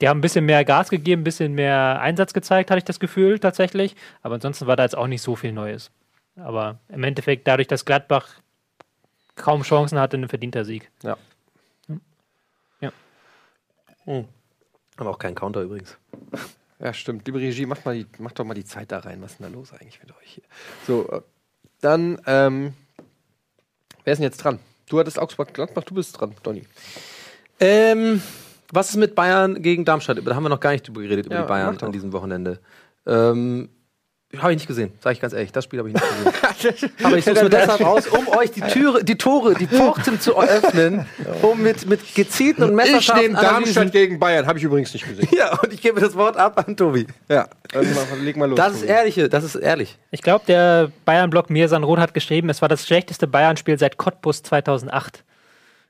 C: Die haben ein bisschen mehr Gas gegeben, ein bisschen mehr Einsatz gezeigt, hatte ich das Gefühl tatsächlich. Aber ansonsten war da jetzt auch nicht so viel Neues. Aber im Endeffekt, dadurch, dass Gladbach kaum Chancen hatte, ein verdienter Sieg.
B: Ja.
G: Aber auch kein Counter übrigens.
B: Ja, stimmt. Liebe Regie, macht, mal die, macht doch mal die Zeit da rein. Was ist denn da los eigentlich mit euch hier? So, äh, dann, ähm, wer ist denn jetzt dran? Du hattest Augsburg-Gladbach, du bist dran, Donny.
G: Ähm, was ist mit Bayern gegen Darmstadt? Da haben wir noch gar nicht drüber geredet, über
B: Ja,
G: die Bayern an diesem Wochenende. Ähm, habe ich nicht gesehen, sage ich ganz ehrlich. Das Spiel habe ich nicht gesehen. Aber ich suche mir deshalb aus, um euch die Türe, die Tore, die Pforten zu öffnen, um mit, mit gezielten und
B: Ich
G: messerscharfen
B: nehme Darmstadt gegen Bayern, habe ich übrigens nicht gesehen.
G: Ja, und ich gebe das Wort ab an Tobi.
B: ja, dann mach, leg mal los.
G: Das ist
B: Tobi.
G: ehrliche, das ist ehrlich.
C: Ich glaube, der Bayern-Blog Mirsan Roth hat geschrieben, es war das schlechteste Bayern-Spiel seit Cottbus 2008.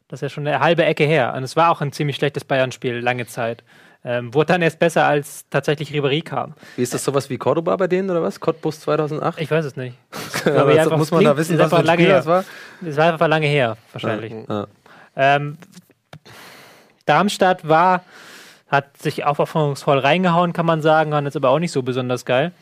C: Das ist ja schon eine halbe Ecke her. Und es war auch ein ziemlich schlechtes Bayern-Spiel, lange Zeit. Ähm, wurde dann erst besser, als tatsächlich Ribéry kam.
G: Wie ist das sowas wie Cordoba bei denen oder was? Cottbus 2008?
C: Ich weiß es nicht.
G: Aber
C: einfach
G: muss man da wissen, was für ein Spiel
C: lange
G: das war.
C: Es war einfach lange her, wahrscheinlich.
G: Ja.
C: Ähm, Darmstadt war, hat sich aufopferungsvoll reingehauen, kann man sagen, waren jetzt aber auch nicht so besonders geil.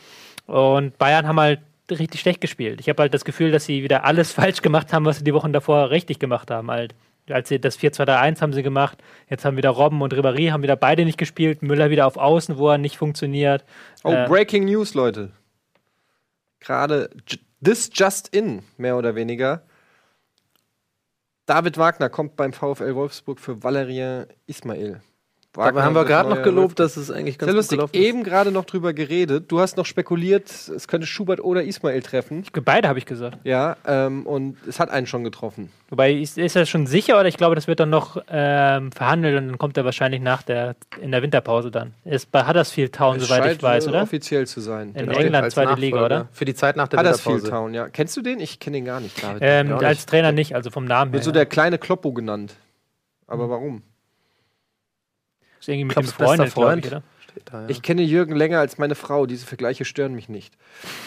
C: Und Bayern haben halt richtig schlecht gespielt. Ich habe halt das Gefühl, dass sie wieder alles falsch gemacht haben, was sie die Wochen davor richtig gemacht haben. Halt. Als sie das 4-2-3-1 haben sie gemacht, jetzt haben wieder Robben und Ribéry haben wieder beide nicht gespielt, Müller wieder auf Außen, wo er nicht funktioniert.
B: Oh,
C: Äh,
B: Breaking News, Leute. Gerade this just in, mehr oder weniger. David Wagner kommt beim VfL Wolfsburg für Valérien Ismail.
G: Dabei haben wir gerade noch gelobt, dass es eigentlich ganz
B: Sehr
G: gut
B: lustig.
G: gelaufen ist.
B: Eben gerade noch drüber geredet. Du hast noch spekuliert, es könnte Schubert oder Ismail treffen.
C: Beide habe ich gesagt.
B: Ja, ähm, und es hat einen schon getroffen.
C: Wobei, ist, ist das schon sicher oder ich glaube, das wird dann noch ähm, verhandelt und dann kommt er wahrscheinlich nach der, in der Winterpause dann. Ist bei Huddersfield Town,
B: Es
C: soweit ich weiß, oder?
B: offiziell zu sein.
C: In
B: Genau.
C: England,
G: Als
C: zweite Liga, oder?
G: Für die Zeit nach der
B: Huddersfield
G: Winterpause.
B: Town, ja. Kennst du den? Ich kenne den gar nicht, David.
C: Ähm,
G: auch nicht.
C: als Trainer nicht, also vom Namen her.
B: Wird so der kleine Kloppo genannt. Aber warum?
C: Ist irgendwie mit
G: Klopps
C: dem Freund,
G: bester
C: glaube ich,
G: Freund.
C: oder?
G: Steht da, ja.
B: Ich kenne Jürgen länger als meine Frau. Diese Vergleiche stören mich nicht.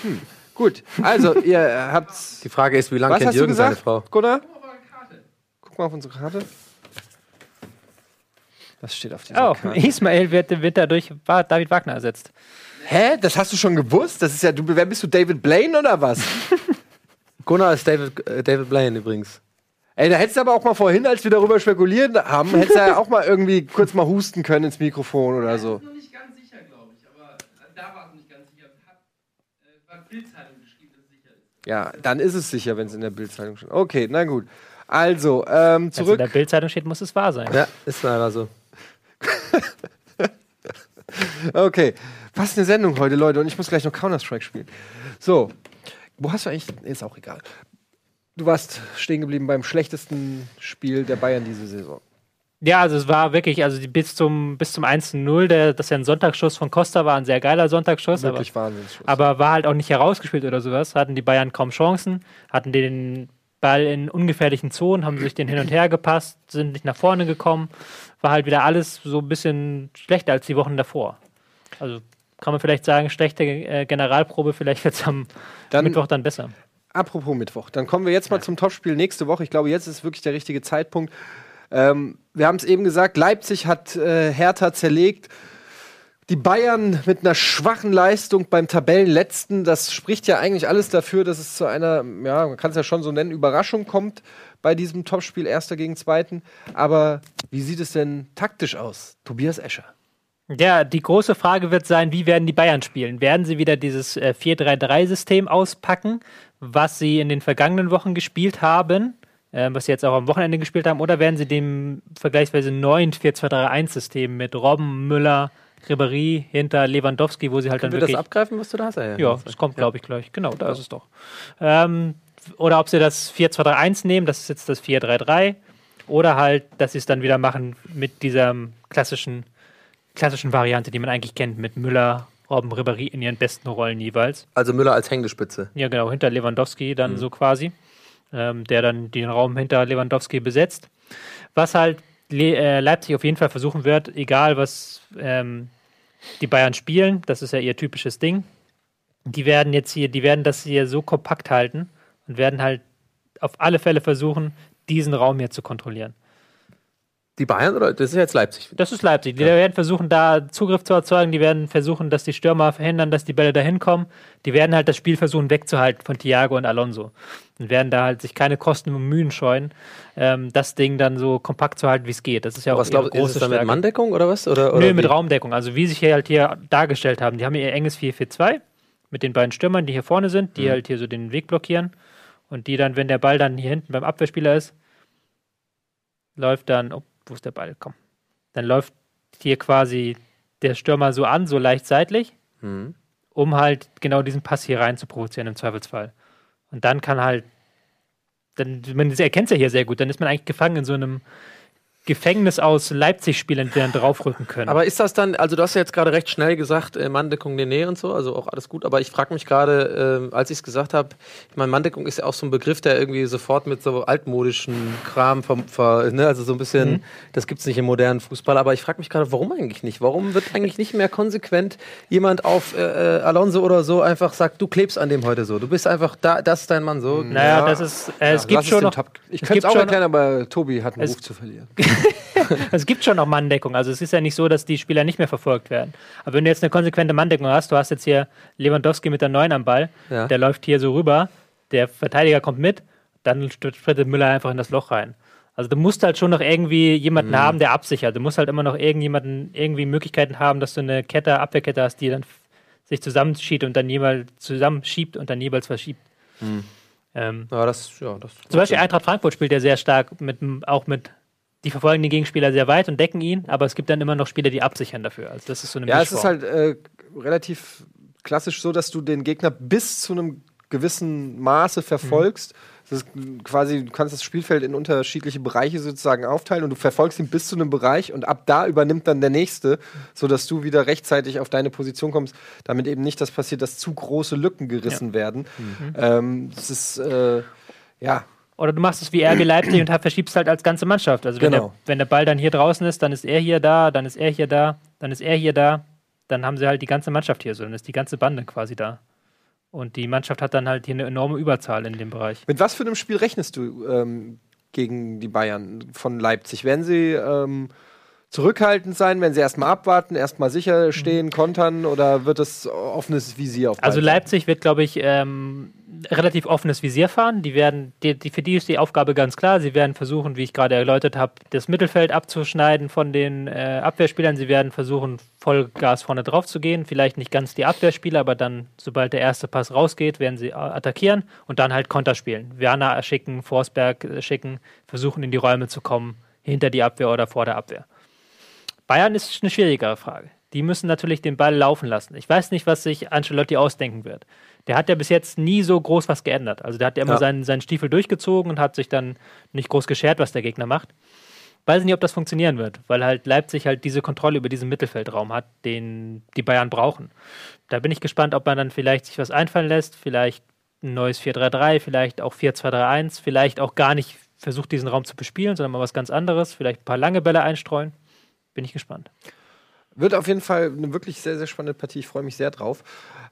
B: Hm. Gut, also ihr habt.
G: Die Frage ist, wie lange kennt Jürgen seine Frau?
B: Gunnar? Guck mal auf unsere Karte. Was steht auf dieser
C: Oh,
B: Karte?
C: Ismail wird, wird dadurch David Wagner ersetzt.
B: Hä? Das hast du schon gewusst? Das ist ja, du, wer bist du, David Blaine oder was?
G: Gunnar ist David, äh, David Blaine übrigens.
B: Ey, da hättest du aber auch mal vorhin, als wir darüber spekuliert haben, hättest du ja auch mal irgendwie kurz mal husten können ins Mikrofon oder so.
H: noch nicht ganz sicher, glaube ich. Aber da war es nicht ganz sicher. Hat äh, war Bildzeitung geschrieben, dass es sicher ist.
B: Ja, dann ist es sicher, wenn es in der Bildzeitung steht. Okay, na gut. Also, ähm,
C: Wenn es in
B: zurück.
C: der Bildzeitung steht, muss es wahr sein.
G: Ja, ist leider so.
B: Okay, was eine Sendung heute, Leute. Und ich muss gleich noch Counter-Strike spielen. So, wo hast du eigentlich. Ist auch egal. Du warst stehen geblieben beim schlechtesten Spiel der Bayern diese Saison.
C: Ja, also es war wirklich, also die, bis zum, bis zum 1-0, der, das ja ein Sonntagsschuss von Costa war, ein sehr geiler Sonntagsschuss. Aber,
B: Wirklich Wahnsinnsschuss.
C: aber war halt auch nicht herausgespielt oder sowas. Hatten die Bayern kaum Chancen, hatten den Ball in ungefährlichen Zonen, haben sich den hin und her gepasst, sind nicht nach vorne gekommen. War halt wieder alles so ein bisschen schlechter als die Wochen davor. Also kann man vielleicht sagen, schlechte äh, Generalprobe, vielleicht wird es am
B: Dann-
C: Mittwoch dann besser.
B: Apropos Mittwoch, dann kommen wir jetzt mal zum Topspiel nächste Woche. Ich glaube, jetzt ist wirklich der richtige Zeitpunkt. Ähm, wir haben es eben gesagt, Leipzig hat äh, Hertha zerlegt. Die Bayern mit einer schwachen Leistung beim Tabellenletzten, das spricht ja eigentlich alles dafür, dass es zu einer, ja, man kann es ja schon so nennen, Überraschung kommt bei diesem Topspiel Erster gegen Zweiten. Aber wie sieht es denn taktisch aus, Tobias Escher?
C: Ja, die große Frage wird sein, wie werden die Bayern spielen? Werden sie wieder dieses äh, 4-3-3-System auspacken, was sie in den vergangenen Wochen gespielt haben, äh, was sie jetzt auch am Wochenende gespielt haben, oder werden sie dem vergleichsweise neuen 4-2-3-1-System mit Robben, Müller, Ribéry hinter Lewandowski, wo sie halt
G: Können wir
C: dann
G: das
C: wirklich...
G: abgreifen, was du da hast? Ja,
C: Ja, das kommt, glaube ich, gleich. Genau, da ist es doch. Ähm, oder ob sie das 4-2-3-1 nehmen, das ist jetzt das 4-3-3. Oder halt, dass sie es dann wieder machen mit dieser klassischen, klassischen Variante, die man eigentlich kennt, mit Müller, Robben, Ribéry in ihren besten Rollen jeweils.
G: Also Müller als Hängespitze.
C: Ja, genau, hinter Lewandowski dann so quasi, ähm, der dann den Raum hinter Lewandowski besetzt. Was halt Le äh, Leipzig auf jeden Fall versuchen wird, egal was ähm, die Bayern spielen, das ist ja ihr typisches Ding. Die werden jetzt hier, die werden das hier so kompakt halten und werden halt auf alle Fälle versuchen, diesen Raum hier zu kontrollieren.
G: Die Bayern oder das ist jetzt Leipzig?
C: Das ist Leipzig. Die werden versuchen, da Zugriff zu erzeugen. Die werden versuchen, dass die Stürmer verhindern, dass die Bälle dahin kommen. Die werden halt das Spiel versuchen wegzuhalten von Thiago und Alonso. Und werden da halt sich keine Kosten und Mühen scheuen, ähm, das Ding dann so kompakt zu halten, wie es geht. Das ist ja auch
G: Was glaubst du, ist es
C: große
G: dann mit
C: Stärke.
G: Manndeckung oder was? Oder, oder
C: Nö, mit
G: wie?
C: Raumdeckung. Also wie sich hier halt hier dargestellt haben. Die haben ihr enges 4-4-2 mit den beiden Stürmern, die hier vorne sind,
G: Mhm.
C: die halt hier so den Weg blockieren. Und die dann, wenn der Ball dann hier hinten beim Abwehrspieler ist, läuft dann, oh, wo ist der Ball? Komm. Dann läuft hier quasi der Stürmer so an, so leicht seitlich,
G: Mhm.
C: um halt genau diesen Pass hier rein zu provozieren im Zweifelsfall. Und dann kann halt, dann, man erkennt es ja hier sehr gut, dann ist man eigentlich gefangen in so einem Gefängnis aus Leipzig-Spielern, die dann draufrücken können.
G: Aber ist das dann, also du hast ja jetzt gerade recht schnell gesagt, äh, Manndeckung, Nene und so, also auch alles gut, aber ich frage mich gerade, ähm, als ich es gesagt habe, ich meine, Manndeckung ist ja auch so ein Begriff, der irgendwie sofort mit so altmodischen Kram, ver, ver, ne, also so ein bisschen,
C: Mhm.
G: das gibt es nicht im modernen Fußball, aber ich frage mich gerade, warum eigentlich nicht? Warum wird eigentlich nicht mehr konsequent jemand auf äh, äh, Alonso oder so einfach sagt, du klebst an dem heute so, du bist einfach da, das ist dein Mann so.
C: naja,
B: Ja.
C: das ist, äh, es
B: Ja,
C: gibt schon noch,
B: Tab- Ich könnte es auch erklären, aber Tobi hat einen
C: Es-
B: Ruf zu verlieren.
C: es gibt schon noch Manndeckung. Also es ist ja nicht so, dass die Spieler nicht mehr verfolgt werden. Aber wenn du jetzt eine konsequente Manndeckung hast, du hast jetzt hier Lewandowski mit der 9 am Ball,
G: Ja.
C: der läuft hier so rüber, der Verteidiger kommt mit, dann sprintet Müller einfach in das Loch rein. Also du musst halt schon noch irgendwie jemanden
G: Mhm.
C: haben, der absichert. Du musst halt immer noch irgendjemanden, irgendwie Möglichkeiten haben, dass du eine Kette, Abwehrkette hast, die dann sich zusammenschiebt und dann jeweils zusammenschiebt und dann jeweils verschiebt.
G: Mhm.
C: Ähm,
G: Ja, das, ja, das
C: zum Beispiel Eintracht Frankfurt spielt ja sehr stark mit auch mit die verfolgen den Gegenspieler sehr weit und decken ihn, aber es gibt dann immer noch Spieler, die absichern dafür. Also das ist so eine
B: Ja, es ist halt äh, relativ klassisch so, dass du den Gegner bis zu einem gewissen Maße verfolgst. Das ist quasi, du kannst das Spielfeld in unterschiedliche Bereiche sozusagen aufteilen und du verfolgst ihn bis zu einem Bereich und ab da übernimmt dann der nächste, sodass du wieder rechtzeitig auf deine Position kommst, damit eben nicht das passiert, dass zu große Lücken gerissen werden. Ähm, das ist äh, ja
C: Oder du machst es wie RB Leipzig und verschiebst halt als ganze Mannschaft. Also wenn,
B: Genau.
C: der, wenn der Ball dann hier draußen ist, dann ist er hier da, dann ist er hier da, dann ist er hier da, dann haben sie halt die ganze Mannschaft hier so, dann ist die ganze Bande quasi da. Und die Mannschaft hat dann halt hier eine enorme Überzahl in dem Bereich.
B: Mit was für einem Spiel rechnest du ähm, gegen die Bayern von Leipzig? Werden sie ähm, zurückhaltend sein, wenn sie erstmal abwarten, erstmal sicher stehen, kontern oder wird es offenes Visier auf
C: Also Leipzig wird, glaube ich, ähm, relativ offenes Visier fahren. Die werden, die, die, für die ist die Aufgabe ganz klar. Sie werden versuchen, wie ich gerade erläutert habe, das Mittelfeld abzuschneiden von den äh, Abwehrspielern. Sie werden versuchen, Vollgas vorne drauf zu gehen. Vielleicht nicht ganz die Abwehrspieler, aber dann, sobald der erste Pass rausgeht, werden sie äh, attackieren und dann halt Konter spielen. Werner schicken, Forsberg äh, schicken, versuchen in die Räume zu kommen, hinter die Abwehr oder vor der Abwehr. Bayern ist eine schwierigere Frage. Die müssen natürlich den Ball laufen lassen. Ich weiß nicht, was sich Ancelotti ausdenken wird. Der hat ja bis jetzt nie so groß was geändert. Also der hat ja immer
G: Ja.
C: seinen, seinen Stiefel durchgezogen und hat sich dann nicht groß geschert, was der Gegner macht. Weiß nicht, ob das funktionieren wird, weil halt Leipzig halt diese Kontrolle über diesen Mittelfeldraum hat, den die Bayern brauchen. Da bin ich gespannt, ob man dann vielleicht sich was einfallen lässt, vielleicht ein neues 4-3-3, vielleicht auch 4-2-3-1, vielleicht auch gar nicht versucht, diesen Raum zu bespielen, sondern mal was ganz anderes, vielleicht ein paar lange Bälle einstreuen. Bin ich gespannt.
B: Wird auf jeden Fall eine wirklich sehr, sehr spannende Partie. Ich freue mich sehr drauf.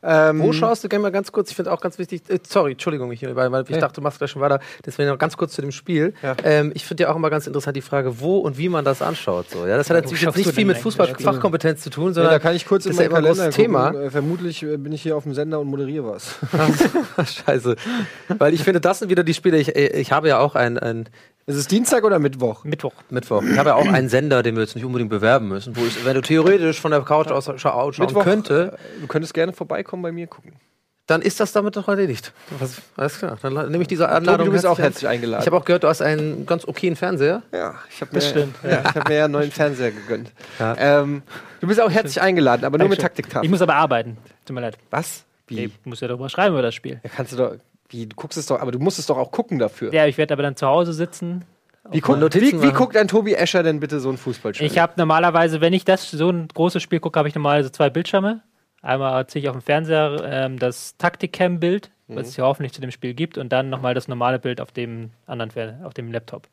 B: Ähm,
G: Wo schaust du gerne mal ganz kurz? Ich finde auch ganz wichtig, äh, sorry, Entschuldigung, ich, weil, weil ich
B: Nee.
G: dachte, du machst gleich schon weiter. Deswegen noch ganz kurz zu dem Spiel.
B: Ja.
G: Ähm, ich finde ja auch immer ganz interessant die Frage, wo und wie man das anschaut. So. Ja, das hat natürlich jetzt nicht viel mit? Fußballfachkompetenz zu tun,
B: ja,
G: sondern
B: da kann ich kurz in
G: ja
B: meinen
G: ein
B: Kalender
G: Thema.
B: gucken. Äh, vermutlich äh, bin ich hier auf dem Sender und moderiere was.
G: Scheiße. Weil ich finde, das sind wieder die Spiele. Ich, äh, ich habe ja auch ein, ein
B: Ist es Dienstag oder Mittwoch?
C: Mittwoch.
G: Mittwoch. Ich habe ja auch einen Sender, den wir jetzt nicht unbedingt bewerben müssen, wo ich, wenn du theoretisch von der Couch aus scha schauen
B: Mittwoch,
G: könnte,
B: äh, Du könntest gerne vorbeikommen bei mir gucken.
G: dann ist das damit doch erledigt. Was, alles klar. Dann nehme ich diese
B: Tobi,
G: Anladung.
B: du bist auch
G: herzlich
B: eingeladen.
G: Ich habe auch gehört, du hast einen ganz okayen Fernseher.
B: ja, ich habe mir,
C: stimmt,
B: Ja, ich hab mir ja einen neuen Fernseher gegönnt.
G: Ja.
B: Ähm, du bist auch herzlich eingeladen, aber nur mit
C: Dankeschön.
B: Taktiktafel.
C: Ich muss aber arbeiten. Tut mir leid.
B: Was? Wie?
C: Ich muss ja darüber schreiben über das Spiel.
B: Ja, kannst du doch. Wie, du guckst es doch, aber du musst es doch auch gucken dafür.
C: Ja, ich werde aber dann zu Hause sitzen.
B: Wie, guckt,
G: Notizen
B: wie, wie guckt ein Tobi Escher denn bitte so ein Fußballspiel?
C: Ich habe normalerweise, wenn ich das so ein großes Spiel gucke, habe ich normalerweise zwei Bildschirme. Einmal ziehe ich auf dem Fernseher ähm, das Taktikcam-Bild, was es ja hoffentlich zu dem Spiel gibt, und dann nochmal das normale Bild auf dem anderen Fer auf dem Laptop.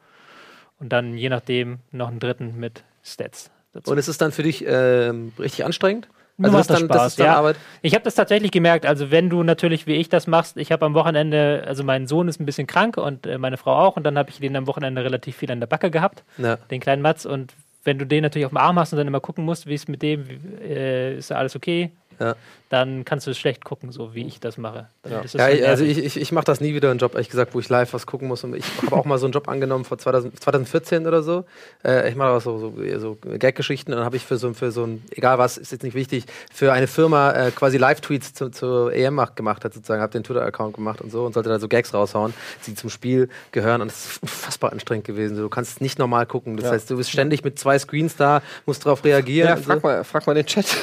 C: Und dann je nachdem noch einen dritten mit Stats. Dazu.
G: Und ist es dann für dich ähm, richtig anstrengend? Also das dann- das ist dann
C: ja.
G: Arbeit?
C: Ich habe das tatsächlich gemerkt. Also wenn du natürlich wie ich das machst, ich habe am Wochenende, also mein Sohn ist ein bisschen krank und äh, meine Frau auch und dann habe ich den am Wochenende relativ viel an der Backe gehabt,
G: Ja.
C: den kleinen Mats und wenn du den natürlich auf dem Arm hast und dann immer gucken musst, wie es mit dem, wie, äh, ist alles okay,
G: Ja.
C: dann kannst du es schlecht gucken, so wie ich das mache. Dann ist es
G: Ja, ich- also ich, ich, ich mache das nie wieder einen Job, ehrlich gesagt, wo ich live was gucken muss. Und ich habe auch mal so einen Job angenommen vor 2000, 2014 oder so. Äh, ich mache auch so, so, so Gag-Geschichten und dann habe ich für so, für so ein, egal was, ist jetzt nicht wichtig, für eine Firma äh, quasi Live-Tweets zu, zur EM mach- gemacht hat, sozusagen. Habe den Twitter-Account gemacht und so und sollte da so Gags raushauen, die zum Spiel gehören. Und das ist unfassbar anstrengend gewesen. Du kannst nicht normal gucken. Das heißt, du bist ständig mit zwei Screens da, musst darauf reagieren.
B: Ja, frag
G: so.
B: mal, frag mal den Chat.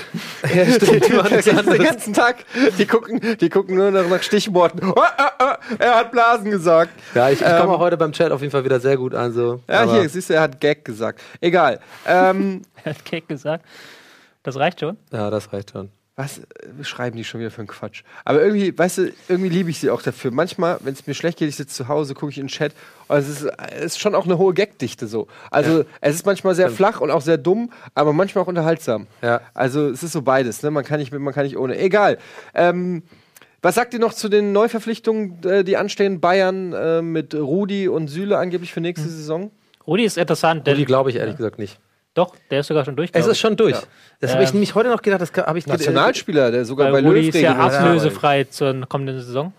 G: Ja, stimmt,
B: den ganzen Tag. Die gucken, die gucken nur noch nach Stichworten. Oh, ah, ah, er hat Blasen gesagt.
G: Ja, ich, ich
B: Ähm,
G: komme auch heute beim Chat auf jeden Fall wieder sehr gut an. So.
B: Ja,
G: Aber-
B: hier, siehst du, er hat Gag gesagt. Egal. Ähm,
C: hat Cake gesagt. Das reicht schon.
G: Ja, das reicht schon.
B: Was äh, schreiben die schon wieder für einen Quatsch? Aber irgendwie, weißt du, irgendwie liebe ich sie auch dafür. Manchmal, wenn es mir schlecht geht, ich sitze zu Hause, gucke ich in den Chat. Und es ist, es ist schon auch eine hohe Gagdichte so. Also, es ist manchmal sehr flach und auch sehr dumm, aber manchmal auch unterhaltsam.
G: Ja.
B: Also, es ist so beides. Ne? Man, kann nicht, mit, man kann nicht ohne. Egal. Ähm, was sagt ihr noch zu den Neuverpflichtungen, äh, die anstehen? Bayern äh, mit Rudi und Süle angeblich für nächste Saison?
C: Rudi ist interessant.
G: Die glaube ich ehrlich gesagt nicht.
C: Doch, der ist sogar schon durch.
G: Es ist schon durch. Das habe ich
C: Ähm,
G: nämlich heute noch gedacht, das habe ich
B: Nationalspieler, der sogar
C: ich.
B: bei
C: Weil Rudi
B: Löw
C: ist ja ablösefrei zur kommenden Saison.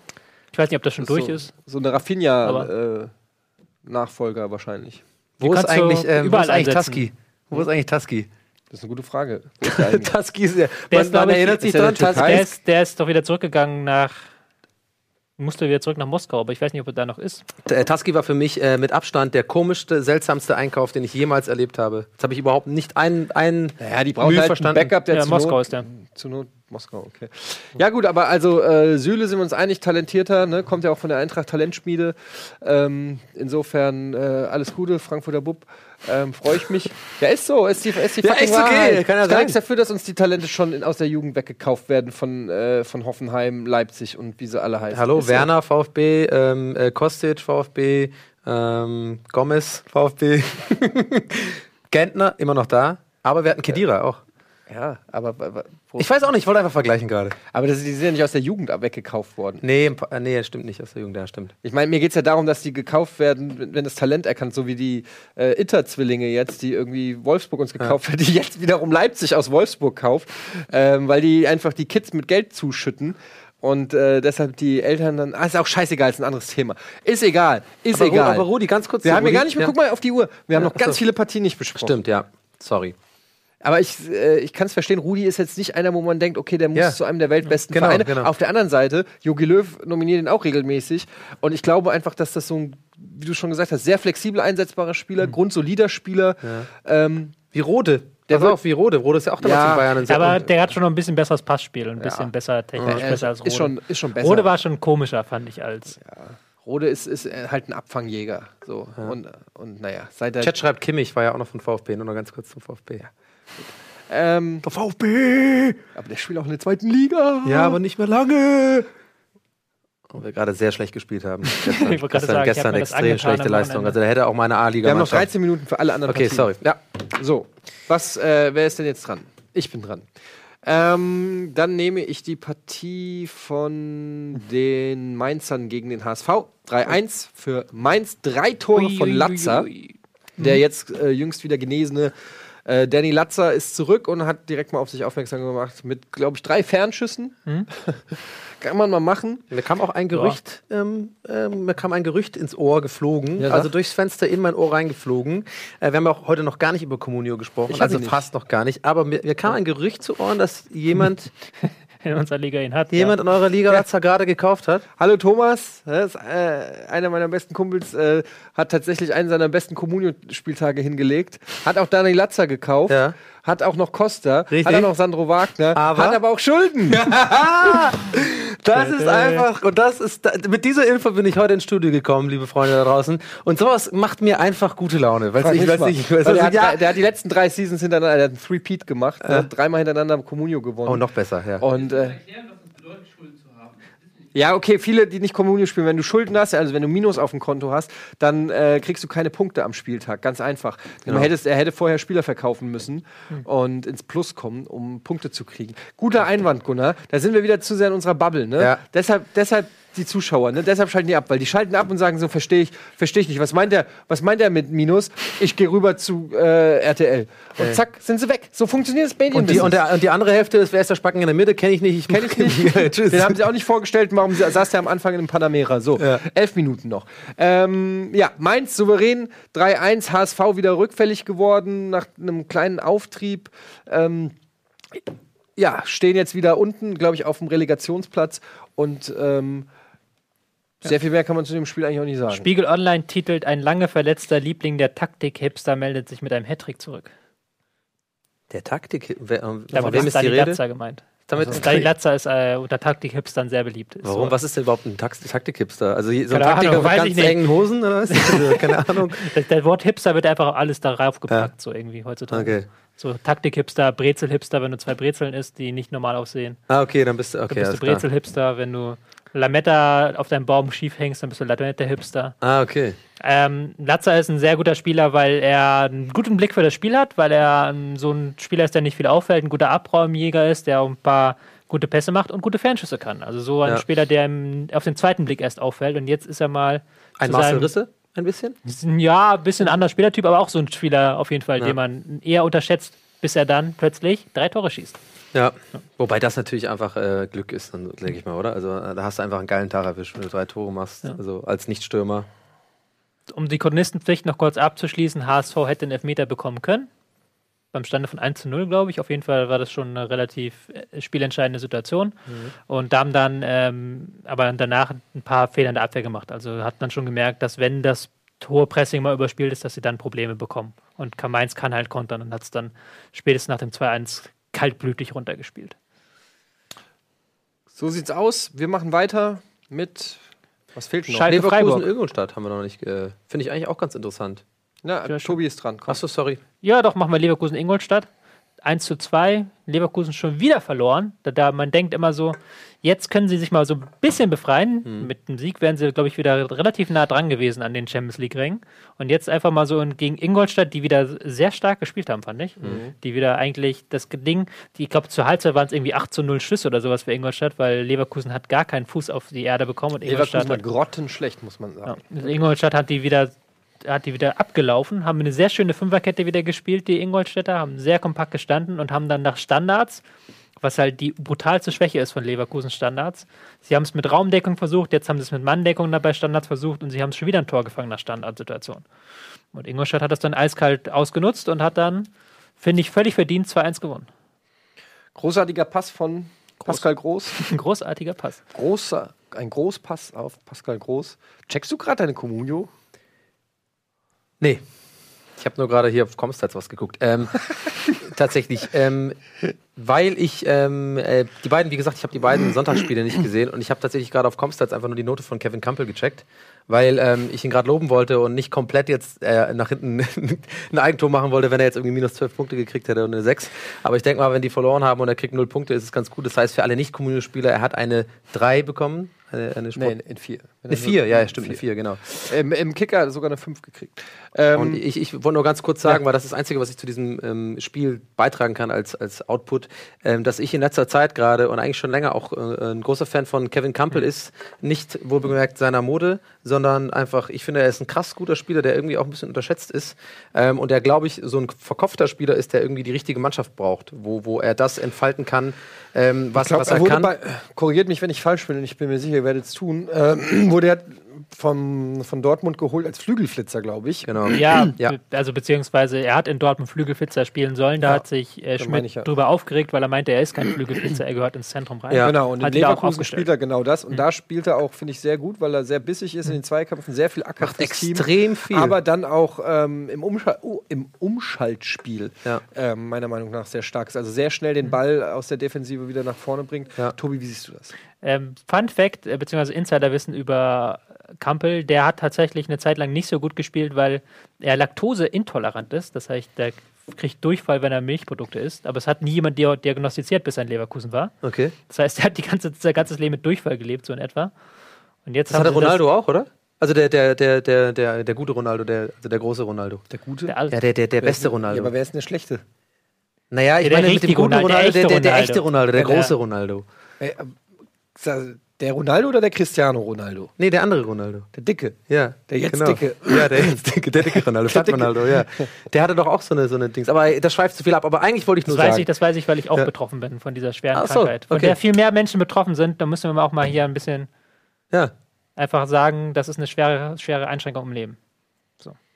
C: Ich weiß nicht, ob das schon durch
B: so,
C: ist.
B: So eine Rafinha-Nachfolger wahrscheinlich.
G: Wo ist eigentlich, ähm, wo
C: überall
G: ist eigentlich. Tusky? Wo ist eigentlich Tusky?
B: Das ist eine gute Frage. Wo ist
G: ja.
C: Der
G: Man,
C: ist,
G: man
C: ich,
G: erinnert sich
B: ist der? Der
C: ist, der ist doch wieder zurückgegangen nach. Musste wieder zurück nach Moskau, aber ich weiß nicht, ob er da noch ist.
G: Äh, Tusky war für mich äh, mit Abstand der komischste, seltsamste Einkauf, den ich jemals erlebt habe. Das habe ich überhaupt nicht einen. einen
B: Ja, die brauchen
G: Mühe
B: halt
G: verstanden.
B: Backup, der
C: Ja,
B: zu
C: Moskau
B: Not,
C: ist der.
B: Zu Not Moskau, okay. Ja gut, aber also äh, Süle sind wir uns einig, talentierter, ne? kommt ja auch von der Eintracht Talentschmiede. Ähm, insofern äh, alles Gute, Frankfurter Bub. Ähm, Freue ich mich. Ja, ist so, ist die, ist die
G: Ja, ist okay, kann ja
B: Ich
G: sein.
B: nichts dafür, dass uns die Talente schon in, aus der Jugend weggekauft werden von, äh, von Hoffenheim, Leipzig und wie sie alle heißen.
G: Hallo,
B: Ist so.
G: Werner, VfB, ähm, äh, Kostic, VfB, ähm, Gomez, VfB, Gentner, immer noch da. Aber wir hatten Kedira auch.
B: Ja, aber, aber,
G: Ich weiß auch nicht, ich wollte einfach vergleichen gerade.
B: aber das, die sind ja nicht aus der Jugend weggekauft worden.
G: Nee, äh, nee, stimmt nicht aus der Jugend, ja, stimmt.
B: Ich meine, mir geht es ja darum, dass die gekauft werden, wenn- das Talent erkannt, so wie die äh, Itter-Zwillinge jetzt, die irgendwie Wolfsburg uns gekauft hat, die jetzt wiederum Leipzig aus Wolfsburg kauft, ähm, weil die einfach die Kids mit Geld zuschütten. Und äh, deshalb die Eltern dann. Ah, ist auch scheißegal, ist ein anderes Thema. Ist egal, ist
G: Aber,
B: egal.
G: aber Rudi, ganz kurz.
B: wir haben ja
G: Rudi.
B: gar nicht mehr,
G: Ja.
B: guck mal auf die Uhr. Wir haben
G: Ja,
B: noch ganz
G: achso.
B: viele Partien nicht besprochen.
G: Stimmt, ja. Sorry.
B: Aber ich, äh, ich kann es verstehen, Rudi ist jetzt nicht einer, wo man denkt, okay, der muss
G: Ja.
B: zu einem der weltbesten
G: Genau,
B: Vereine.
G: genau.
B: Auf der anderen Seite, Jogi Löw nominiert ihn auch regelmäßig. Und ich glaube einfach, dass das so ein, wie du schon gesagt hast, sehr flexibel einsetzbarer Spieler,
G: Mhm.
B: grundsolider Spieler. Ähm,
G: Wie Rode.
B: Der
G: Der war auch wie Rode. Rode ist ja auch damals
B: Ja,
G: in Bayern. in
C: Aber der hat schon noch ein bisschen besseres Passspiel und ein bisschen besser technisch
B: er
C: besser als Rode.
B: ist, schon, ist schon besser.
C: Rode war schon komischer, fand ich, als.
B: Rode ist, ist äh, halt ein Abfangjäger. So. Und, und naja, seit er.
G: Chat schreibt Kimmich, war ja auch noch von VfB. Nur noch ganz kurz zum VfB.
B: Ähm,
G: Der VfB!
B: aber der spielt auch in der zweiten Liga.
G: Ja, aber nicht mehr lange. Und wir gerade sehr schlecht gespielt haben. Gestern,
C: Ich
G: gestern,
C: sagen, ich
G: gestern
C: das
G: extrem schlechte Leistung. Also da hätte auch meine A-Liga.
B: Wir haben noch
G: Mannschaft-
B: 13 Minuten für alle anderen
G: Okay,
B: Partien.
G: sorry. Ja.
B: So, was, äh, wer ist denn jetzt dran? Ich bin dran. Ähm, dann nehme ich die Partie von den Mainzern gegen den HSV. 3-1 für Mainz. Drei Tore von Latzer, der jetzt äh, jüngst wieder genesene äh, Danny Latzer ist zurück und hat direkt mal auf sich aufmerksam gemacht mit, glaube ich, drei Fernschüssen. Kann man mal machen.
G: Mir kam auch ein Gerücht, ähm, ähm, mir kam ein Gerücht ins Ohr geflogen,
B: Ja,
G: also durchs Fenster in mein Ohr reingeflogen. Äh, wir haben ja auch heute noch gar nicht über Communio gesprochen, also fast noch gar nicht. Aber mir, mir kam ein Gerücht zu Ohren, dass jemand,
C: in unserer Liga ihn hat.
G: jemand in eurer Liga Latzer gerade gekauft hat.
B: Hallo Thomas, das ist, äh, einer meiner besten Kumpels, äh, hat tatsächlich einen seiner besten Communio-Spieltage hingelegt, hat auch Dani Latzer gekauft,
G: Ja.
B: Hat auch noch Costa,
G: Richtig.
B: hat auch noch Sandro Wagner,
G: Aber-
B: hat aber auch Schulden.
G: Das ist einfach, und das ist, mit dieser Info bin ich heute ins Studio gekommen, liebe Freunde da draußen. Und sowas macht mir einfach gute Laune. Weil
B: Frag
G: ich weiß ich weiß
B: der, hat,
G: ja.
B: der hat die letzten drei Seasons hintereinander, der hat einen Three-Peat gemacht, ne? dreimal hintereinander Communio gewonnen.
G: Oh, noch besser, ja.
B: Und äh,
H: Erklären, was es bedeutet, Schulden zu haben. Das ist nicht
B: Ja, okay, viele, die nicht Communio spielen, wenn du Schulden hast, also wenn du Minus auf dem Konto hast, dann äh, kriegst du keine Punkte am Spieltag. Ganz einfach.
G: Genau.
B: Hättest, er hätte vorher Spieler verkaufen müssen und ins Plus kommen, um Punkte zu kriegen. Guter Einwand, Gunnar. Da sind wir wieder zu sehr in unserer Bubble. Ne?
G: Ja.
B: Deshalb, deshalb die Zuschauer, ne? deshalb schalten die ab, weil die schalten ab und sagen so, verstehe ich, verstehe ich nicht. Was meint der, was meint er mit Minus? Ich gehe rüber zu äh, RTL. Und zack, sind sie weg. So funktioniert das Medien.
G: Und die, und, der, und die andere Hälfte ist, wer ist der Spacken in der Mitte? Kenne ich nicht. Ich
B: Kenn ich nicht.
G: Tschüss.
B: Den haben sie auch nicht vorgestellt. Warum sie- saß der am Anfang in Panamera? So,
G: Ja.
B: elf Minuten noch. Ähm, ja, Mainz souverän 3-1. HSV wieder rückfällig geworden nach einem kleinen Auftrieb. Ähm, ja, stehen jetzt wieder unten, glaube ich, auf dem Relegationsplatz. Und ähm, sehr viel mehr kann man zu dem Spiel eigentlich auch nicht sagen.
C: Spiegel Online titelt: Ein lange verletzter Liebling der Taktik-Hipster meldet sich mit einem Hattrick zurück.
G: Der Taktik. Wer, ähm, von wem
C: ist
G: ist die Rede?
C: Latza gemeint.
G: Damit
C: Dani Latza ist äh, unter Taktik-Hipstern sehr beliebt. Ist
G: Warum?
C: So,
G: Was ist denn überhaupt ein Taktik-Hipster? Also so ein
C: Keine
G: Taktiker
C: Ahnung,
G: mit ganz engen Hosen oder was? Also, keine Ahnung.
C: Das, das Wort Hipster wird einfach alles darauf gepackt, so irgendwie heutzutage.
G: Okay.
C: So Taktik-Hipster, Brezel-Hipster, wenn du zwei Brezeln isst, die nicht normal aussehen.
G: Ah, okay, dann bist du.
C: Dann
G: Okay,
C: bist du. Brezel-Hipster. Wenn du Lametta auf deinem Baum schief hängst, dann bist du Lametta-Hipster.
G: Ah, okay.
C: Ähm, Latza ist ein sehr guter Spieler, weil er einen guten Blick für das Spiel hat, weil er so ein Spieler ist, der nicht viel auffällt, ein guter Abräumjäger ist, der ein paar gute Pässe macht und gute Fernschüsse kann. Also so ein
G: Ja.
C: Spieler, der im, auf den zweiten Blick erst auffällt und jetzt ist er mal
G: Ein Marcel Risse? Ein bisschen?
C: Ja, ein bisschen anderer Spielertyp, aber auch so ein Spieler auf jeden Fall,
G: Ja.
C: den man eher unterschätzt, bis er dann plötzlich drei Tore schießt.
G: Ja. Wobei das natürlich einfach äh, Glück ist, dann denke ich mal, oder? Also äh, da hast du einfach einen geilen Tag erwischt, wenn du drei Tore machst. Also als Nichtstürmer.
C: Um die Chronistenpflicht noch kurz abzuschließen, HSV hätte einen Elfmeter bekommen können. Beim Stande von 1 zu 0, glaube ich. Auf jeden Fall war das schon eine relativ äh, spielentscheidende Situation. Und da haben dann ähm, aber danach ein paar Fehler in der Abwehr gemacht. Also hat man schon gemerkt, dass wenn das hohe Pressing mal überspielt ist, dass sie dann Probleme bekommen. Und Mainz kann halt kontern und hat es dann spätestens nach dem 2-1 kaltblütig runtergespielt.
B: So sieht's aus. Wir machen weiter mit. Was fehlt noch?
C: Schalke
G: Leverkusen,
C: Freiburg.
G: Ingolstadt haben wir noch nicht. Äh, Finde ich eigentlich auch ganz interessant.
B: Na, Tobi ist dran. Komm.
G: Achso, sorry.
C: Ja, doch, machen wir Leverkusen-Ingolstadt. 1 zu 2. Leverkusen schon wieder verloren. Da, da man denkt immer so, jetzt können sie sich mal so ein bisschen befreien. Mit dem Sieg wären sie, glaube ich, wieder relativ nah dran gewesen an den Champions League-Rängen. Und jetzt einfach mal so gegen Ingolstadt, die wieder sehr stark gespielt haben, fand ich. Die wieder eigentlich das Ding, die, ich glaube, zur Halbzeit waren es irgendwie 8 zu 0 Schüsse oder sowas für Ingolstadt, weil Leverkusen hat gar keinen Fuß auf die Erde bekommen. Und Ingolstadt
B: Leverkusen war grottenschlecht, muss man sagen.
C: ja. Also Ingolstadt hat die wieder hat die wieder abgelaufen, haben eine sehr schöne Fünferkette wieder gespielt, die Ingolstädter, haben sehr kompakt gestanden und haben dann nach Standards, was halt die brutalste Schwäche ist von Leverkusen Standards. Sie haben es mit Raumdeckung versucht, jetzt haben sie es mit Manndeckung dabei Standards versucht und sie haben es schon wieder ein Tor gefangen nach Standardsituation. Und Ingolstadt hat das dann eiskalt ausgenutzt und hat dann, finde ich, völlig verdient 2-1 gewonnen.
B: Großartiger Pass von Pascal Groß.
C: Ein großartiger Pass.
B: Großer, ein Großpass auf Pascal Groß. Checkst du gerade deine Communio?
G: Nee. Ich habe nur gerade hier auf Comstats was geguckt. Ähm, tatsächlich, ähm, weil ich ähm, äh, die beiden, wie gesagt, ich habe die beiden Sonntagsspiele nicht gesehen und ich habe tatsächlich gerade auf Comstats einfach nur die Note von Kevin Campbell gecheckt, weil ähm, ich ihn gerade loben wollte und nicht komplett jetzt äh, nach hinten ein Eigentor machen wollte, wenn er jetzt irgendwie minus 12 Punkte gekriegt hätte und eine 6. Aber ich denke mal, wenn die verloren haben und er kriegt 0 Punkte, ist es ganz gut. Das heißt, für alle Nicht-Communio-Spieler, er hat eine 3 bekommen. Eine, eine, Sport
B: Nee, in vier.
G: eine 4, ja, ja, stimmt, eine 4, genau.
B: Im, Im Kicker sogar eine 5 gekriegt. Ähm,
G: Und ich, ich wollte nur ganz kurz sagen, weil das ist das Einzige, was ich zu diesem ähm, Spiel beitragen kann als, als Output, ähm, dass ich in letzter Zeit gerade und eigentlich schon länger auch äh, ein großer Fan von Kevin Campbell ist. Nicht wohlbemerkt seiner Mode, sondern einfach, ich finde, er ist ein krass guter Spieler, der irgendwie auch ein bisschen unterschätzt ist. Ähm, und der, glaube ich, so ein verkopfter Spieler ist, der irgendwie die richtige Mannschaft braucht, wo, wo er das entfalten kann, ähm, was,
B: glaub,
G: was er
B: wurde
G: kann.
B: Bei, korrigiert mich, wenn ich falsch bin, und ich bin mir sicher, ihr werdet es tun. Ähm, wurde er vom, von Dortmund geholt als Flügelflitzer, glaube ich.
G: Genau.
C: Ja,
G: Ja.
C: also beziehungsweise er hat in Dortmund Flügelflitzer spielen sollen. Da
B: Ja,
C: hat sich äh, Schmidt
B: ja.
C: drüber aufgeregt, weil er meinte, er ist kein Flügelflitzer, er gehört ins Zentrum rein.
G: Ja.
B: Genau, und in
C: Hat auch
B: Leverkusen
C: aufgestellt.
B: spielt er genau das. Und da spielt er auch, finde ich, sehr gut, weil er sehr bissig ist in den Zweikämpfen, sehr viel Acker
G: Macht extrem viel.
B: Aber dann auch ähm, im, Umschal oh, im Umschaltspiel
G: Ja.
B: ähm, meiner Meinung nach sehr stark ist. Also sehr schnell den Ball aus der Defensive wieder nach vorne bringt.
G: Ja.
B: Tobi, wie siehst du das?
C: Ähm, Fun Fact, äh, beziehungsweise Insiderwissen über Kampel, der hat tatsächlich eine Zeit lang nicht so gut gespielt, weil er laktoseintolerant ist. Das heißt, der kriegt Durchfall, wenn er Milchprodukte isst. Aber es hat nie jemand dia- diagnostiziert, bis er in Leverkusen war.
G: Okay.
C: Das heißt, er hat die ganze, sein ganzes Leben mit Durchfall gelebt, so in etwa. Und jetzt
G: Das hatte Ronaldo auch, oder? Also der, der, der, der, der, der gute Ronaldo, der, also der große Ronaldo.
B: Der gute?
C: Der,
G: Ja, der, der, der beste
B: denn-
G: Ronaldo.
B: Ja, aber wer ist denn der schlechte?
G: naja, ich
C: der
G: meine mit dem guten
C: Ronaldo, der
G: Ronaldo, der, der, der
C: echte
G: echte Ronaldo, der große Ronaldo.
B: Der Ronaldo oder der Cristiano Ronaldo?
G: Nee, der andere Ronaldo.
B: Der Dicke.
G: Ja.
B: Der jetzt
G: genau.
B: Dicke.
G: Ja, der jetzt Dicke, der dicke Ronaldo, Stadt
B: Dicke.
G: Ronaldo, ja. Der hatte doch auch so eine, so eine Dings. Aber das schweift zu viel ab. Aber eigentlich wollte ich
C: das
G: nur
C: weiß
G: sagen.
C: ich, das weiß ich, weil ich auch
G: Ja.
C: betroffen bin von dieser schweren
G: Ach so,
C: Krankheit. Von
G: okay.
C: der viel mehr Menschen betroffen sind, da müssen wir auch mal hier ein bisschen
G: ja,
C: einfach sagen, das ist eine schwere, schwere Einschränkung im Leben.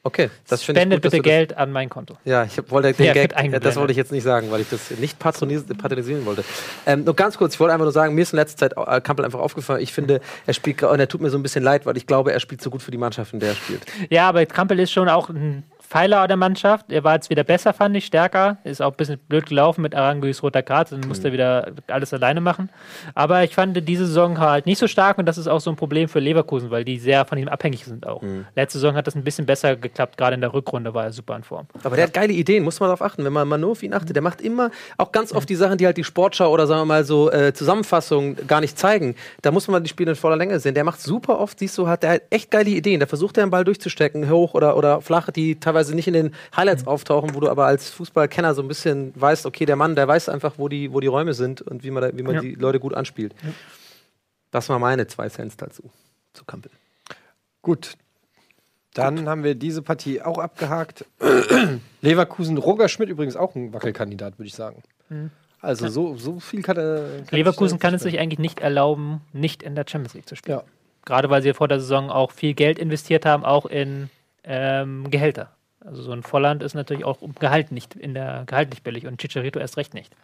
G: Okay. Das finde ich
C: Spendet bitte Geld an mein Konto.
G: Ja, ich wollte den
C: Der
G: Gag, ja, das wollte ich jetzt nicht sagen, weil ich das nicht patronis- patronisieren wollte. Ähm, nur ganz kurz, ich wollte einfach nur sagen, mir ist in letzter Zeit äh, Kampel einfach aufgefallen. Ich finde, er spielt und er tut mir so ein bisschen leid, weil ich glaube, er spielt so gut für die Mannschaft, in der er spielt.
C: Ja, aber Kampel ist schon auch ein Pfeiler der Mannschaft. Er war jetzt wieder besser, fand ich, stärker. Ist auch ein bisschen blöd gelaufen mit Aranguis roter Karte. Dann musste er wieder alles alleine machen. Aber ich fand diese Saison halt nicht so stark und das ist auch so ein Problem für Leverkusen, weil die sehr von ihm abhängig sind auch. Letzte Saison hat das ein bisschen besser geklappt. Gerade in der Rückrunde war er super in Form.
G: Aber der hat geile Ideen, muss man darauf achten, wenn man mal nur auf ihn achtet. Der macht immer auch ganz oft die Sachen, die halt die Sportschau oder sagen wir mal so äh, Zusammenfassungen gar nicht zeigen. Da muss man die Spiele in voller Länge sehen. Der macht super oft, siehst du, hat der hat echt geile Ideen. Da versucht er den Ball durchzustecken, hoch oder, oder flach, die teilweise nicht in den Highlights auftauchen, wo du aber als Fußballkenner so ein bisschen weißt, okay, der Mann, der weiß einfach, wo die, wo die Räume sind und wie man, da, wie man
C: Ja.
G: die Leute gut anspielt. Das war meine zwei Cents dazu, zu Kampel.
B: Gut. Dann haben wir diese Partie auch abgehakt. Leverkusen, Roger Schmidt übrigens auch ein Wackelkandidat, würde ich sagen. Also so, so viel kann er. kann
C: Leverkusen kann es sich eigentlich nicht erlauben, nicht in der Champions League zu spielen.
B: Ja.
C: Gerade weil sie vor der Saison auch viel Geld investiert haben, auch in ähm, Gehälter. Also so ein Volland ist natürlich auch um Gehalt nicht in der Gehalt nicht billig und Chicharito erst recht nicht.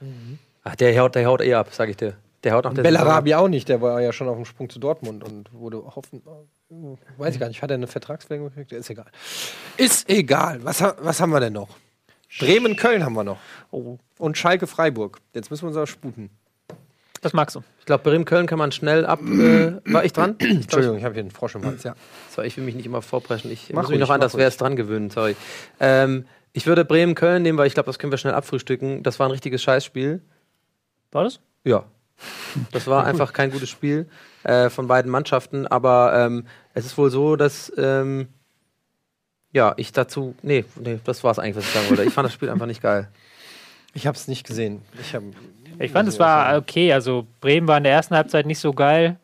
G: Ach, der haut, der haut eh ab, sag ich dir. Der haut nach der.
B: Bellarabi auch nicht, der war ja schon auf dem Sprung zu Dortmund und wurde hoffen. Weiß ich gar nicht, hat er eine Vertragsverlängerung gekriegt? Ist egal. Ist egal. Was, was haben wir denn noch? Bremen-Köln haben wir noch.
C: Oh,
B: Und Schalke-Freiburg. Jetzt müssen wir uns aber sputen.
C: Das magst du.
G: Ich glaube, Bremen-Köln kann man schnell ab. Äh, war ich dran?
B: Entschuldigung, ich habe hier einen Frosch im Hals. Ja.
G: Sorry, ich will mich nicht immer vorpreschen. Ich
B: Mach
G: muss mich
B: ruhig,
G: noch an
B: mach
G: das Wer ist dran gewöhnen, sorry. Ähm, ich würde Bremen-Köln nehmen, weil ich glaube, das können wir schnell abfrühstücken. Das war ein richtiges Scheißspiel.
C: War das?
G: Ja. Das war einfach kein gutes Spiel äh, von beiden Mannschaften, aber ähm, es ist wohl so, dass ähm, ja, ich dazu. Nee, nee, das war es eigentlich, was ich sagen wollte. Ich fand das Spiel einfach nicht geil.
B: Ich habe es nicht gesehen. Ich, hab,
C: Ich fand, es war okay. Also Bremen war in der ersten Halbzeit nicht so geil.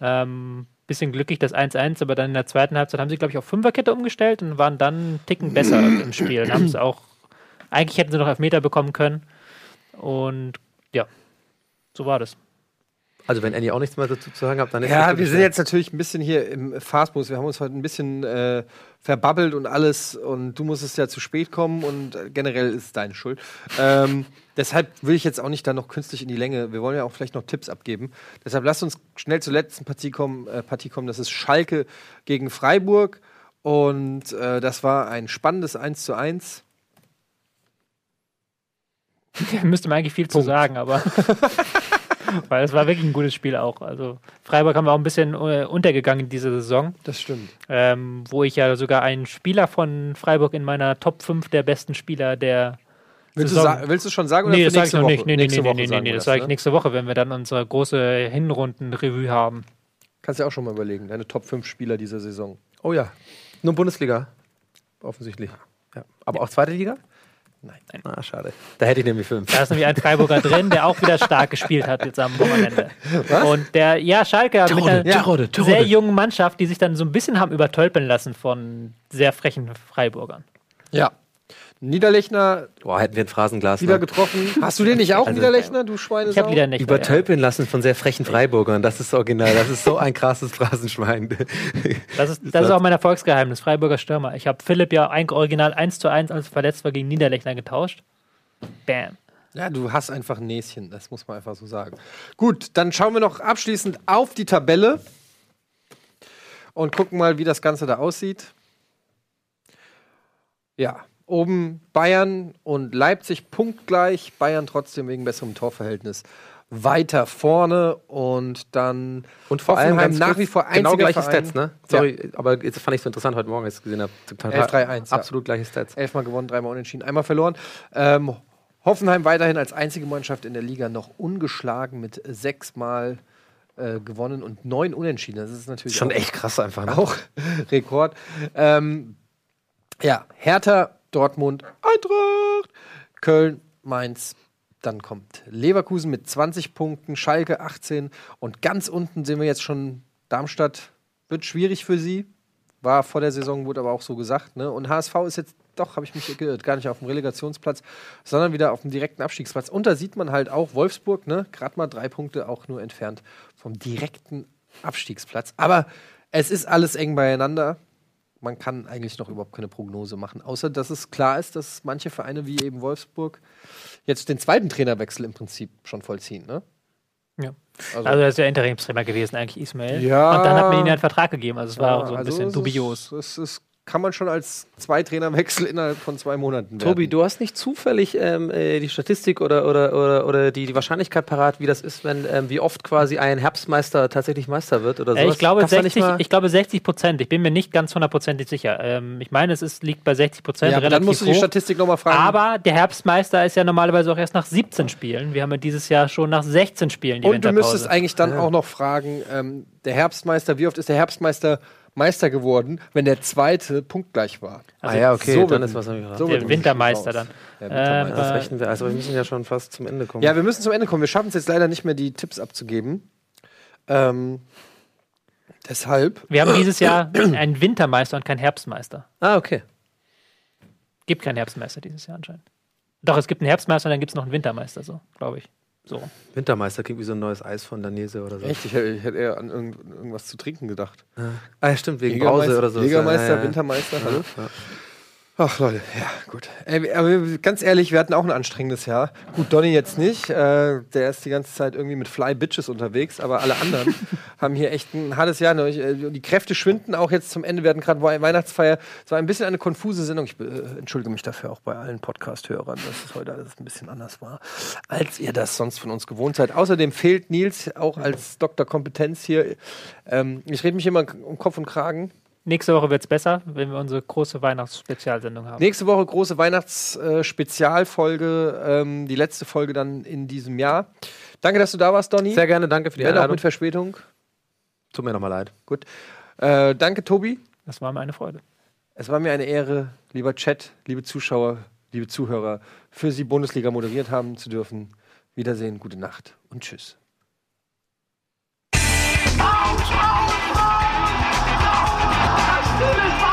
C: Ähm, bisschen glücklich das 1-1, aber dann in der zweiten Halbzeit haben sie, glaube ich, auf Fünferkette umgestellt und waren dann einen Ticken besser im Spiel. Haben sie auch, eigentlich hätten sie noch Elfmeter bekommen können. Und ja, so war das.
G: Also, wenn Annie auch nichts mehr dazu zu sagen hat, dann ist
B: Ja, wir sind jetzt natürlich ein bisschen hier im Fastbus. Wir haben uns heute ein bisschen äh, verbabbelt und alles. Und du musstest ja zu spät kommen und äh, generell ist es deine Schuld. Ähm, deshalb will ich jetzt auch nicht da noch künstlich in die Länge. Wir wollen ja auch vielleicht noch Tipps abgeben. Deshalb lasst uns schnell zur letzten Partie kommen. Äh, Partie kommen. Das ist Schalke gegen Freiburg. Und äh, das war ein spannendes 1 zu 1.
C: Da müsste man eigentlich viel zu sagen, aber. Weil es war wirklich ein gutes Spiel auch. Also Freiburg haben wir auch ein bisschen äh, untergegangen in dieser Saison,
B: Das stimmt.
C: ähm, wo ich ja sogar einen Spieler von Freiburg in meiner Top 5 der besten Spieler der
B: Willst du, willst du schon sagen oder
C: Nee,
B: für
C: das sage ich noch
B: Woche?
C: nicht. Nee, nee,
B: nächste
C: nee,
B: Woche
C: nee, nee, das sage ich
B: ne?
C: nächste Woche, wenn wir dann unsere große Hinrunden-Revue haben.
B: Kannst ja auch schon mal überlegen. Deine Top 5 Spieler dieser Saison.
G: Oh ja. Nur Bundesliga. Offensichtlich. Ja. Aber auch zweite Liga?
B: Nein.
G: Ah, schade. Da hätte ich nämlich fünf.
C: Da ist nämlich ein Freiburger drin, der auch wieder stark gespielt hat jetzt am Wochenende. Und der, ja, Schalke mit einer
G: Tirode, Tirode.
C: sehr jungen Mannschaft, die sich dann so ein bisschen haben übertölpeln lassen von sehr frechen Freiburgern.
B: Ja. Niederlechner
G: Boah, hätten wir ein Phrasenglas.
B: wieder
G: ne?
B: getroffen. Hast du den nicht auch,
G: Also-
B: Niederlechner, du Schweine?
C: Ich habe wieder nicht.
G: Übertölpeln lassen von sehr frechen Freiburgern. Das ist original. Das ist so ein krasses Phrasenschwein.
C: Das ist, das ist auch mein Erfolgsgeheimnis, Freiburger Stürmer. Ich habe Philipp ja ein, original 1 zu 1, als er verletzt war, gegen Niederlechner getauscht. Bam.
B: Ja, du hast einfach ein Näschen, das muss man einfach so sagen. Gut, dann schauen wir noch abschließend auf die Tabelle und gucken mal, wie das Ganze da aussieht. Ja, oben Bayern und Leipzig punktgleich. Bayern trotzdem wegen besserem Torverhältnis weiter vorne und dann
G: Und vor allem
B: Hoffenheim nach wie vor
G: genau
B: einziger
G: gleiche
B: Verein.
G: Stats, ne? Sorry, aber jetzt fand ich so interessant heute Morgen, als ich es gesehen habe. Total-
B: 11-3-1, ja.
G: Absolut gleiche Stats.
B: elfmal gewonnen, dreimal unentschieden, einmal verloren. Ähm, Hoffenheim weiterhin als einzige Mannschaft in der Liga noch ungeschlagen mit sechsmal äh, gewonnen und neun Unentschieden. Das ist natürlich
G: Schon echt krass einfach, ne?
B: auch Rekord. Ähm, ja, Hertha, Dortmund, Eintracht, Köln, Mainz. Dann kommt Leverkusen mit 20 Punkten, Schalke 18 und ganz unten sehen wir jetzt schon Darmstadt. Wird schwierig für sie. War vor der Saison, wurde aber auch so gesagt. Ne? Und HSV ist jetzt doch, habe ich mich geirrt, gar nicht auf dem Relegationsplatz, sondern wieder auf dem direkten Abstiegsplatz. Und da sieht man halt auch Wolfsburg, ne? gerade mal drei Punkte auch nur entfernt vom direkten Abstiegsplatz. Aber es ist alles eng beieinander. Man kann eigentlich noch überhaupt keine Prognose machen, außer dass es klar ist, dass manche Vereine wie eben Wolfsburg jetzt den zweiten Trainerwechsel im Prinzip schon vollziehen. Ne?
C: Ja.
B: Also-
C: Also, er ist ja Interimstrainer gewesen, eigentlich Ismail.
B: Ja.
C: Und dann hat man ihm ja einen Vertrag gegeben. Also, es war
B: Ja,
C: auch so ein
B: also
C: bisschen
B: es
C: dubios.
B: Ist, es ist, kann man schon als zwei Trainerwechsel innerhalb von zwei Monaten
G: Tobi,
B: werten.
G: du hast nicht zufällig ähm, äh, die Statistik oder, oder, oder, oder die, die Wahrscheinlichkeit parat, wie das ist, wenn ähm, wie oft quasi ein Herbstmeister tatsächlich Meister wird oder
C: Äh,
G: sowas?
C: ich, glaube
G: Kannst du da nicht
C: 60,
G: mal-
C: ich glaube 60 Prozent. Ich bin mir nicht ganz hundertprozentig sicher. Ähm, ich meine, es ist, liegt bei 60 Prozent
B: ja,
C: relativ
B: dann musst du die
C: hoch.
B: Statistik nochmal fragen.
C: Aber der Herbstmeister ist ja normalerweise auch erst nach 17 Spielen. Wir haben ja dieses Jahr schon nach 16 Spielen die
B: Und du müsstest eigentlich dann auch noch fragen, ähm, der Herbstmeister, wie oft ist der Herbstmeister Meister geworden, wenn der zweite punktgleich war?
G: ah ja, okay,
B: so
G: dann
B: wird-
G: ist was nämlich
B: so
C: der Wintermeister dann.
B: Ja, Wintermeister.
G: Das
C: Äh,
G: rechnen wir. Also wir müssen ja schon fast zum Ende kommen.
B: Ja, wir müssen zum Ende kommen. Wir schaffen es jetzt leider nicht mehr, die Tipps abzugeben. Ähm, deshalb.
C: Wir haben dieses Jahr einen Wintermeister und keinen Herbstmeister.
G: ah, okay.
C: Gibt keinen Herbstmeister dieses Jahr anscheinend. Doch, es gibt einen Herbstmeister und dann gibt es noch einen Wintermeister, so, glaube ich. So.
G: Wintermeister klingt wie so ein neues Eis von Danese oder so.
B: Echt, ich, hätte- ich hätte eher an irgend, irgendwas zu trinken gedacht.
G: Ah, ja, stimmt, wegen Brause oder so.
B: Jägermeister,
G: Ja, ja.
B: Wintermeister, hallo? Ach Leute, ja, gut. Äh, aber ganz ehrlich, wir hatten auch ein anstrengendes Jahr. Gut, Donny jetzt nicht. Äh, der ist die ganze Zeit irgendwie mit Fly Bitches unterwegs, aber alle anderen haben hier echt ein hartes Jahr. Äh, Die Kräfte schwinden auch jetzt zum Ende. Wir hatten gerade Wei- Weihnachtsfeier. Es war ein bisschen eine konfuse Sendung. Ich äh, entschuldige mich dafür auch bei allen Podcast-Hörern, dass es heute alles ein bisschen anders war, als ihr das sonst von uns gewohnt seid. Außerdem fehlt Nils auch als Dr. Kompetenz hier. Ähm, ich rede mich immer um Kopf und Kragen.
C: Nächste Woche wird es besser, wenn wir unsere große Weihnachtsspezialsendung haben.
B: Nächste Woche große Weihnachts-Spezialfolge, ähm, die letzte Folge dann in diesem Jahr. Danke, dass du da warst, Donny.
G: Sehr gerne, danke für die
B: Wenn auch
G: Einladung.
B: mit Verspätung.
G: Tut mir nochmal leid.
B: Gut. Äh, danke, Tobi.
C: Das war mir eine Freude.
B: Es war mir eine Ehre, lieber Chat, liebe Zuschauer, liebe Zuhörer, für Sie Bundesliga moderiert haben zu dürfen. Wiedersehen, gute Nacht und tschüss.
I: soon as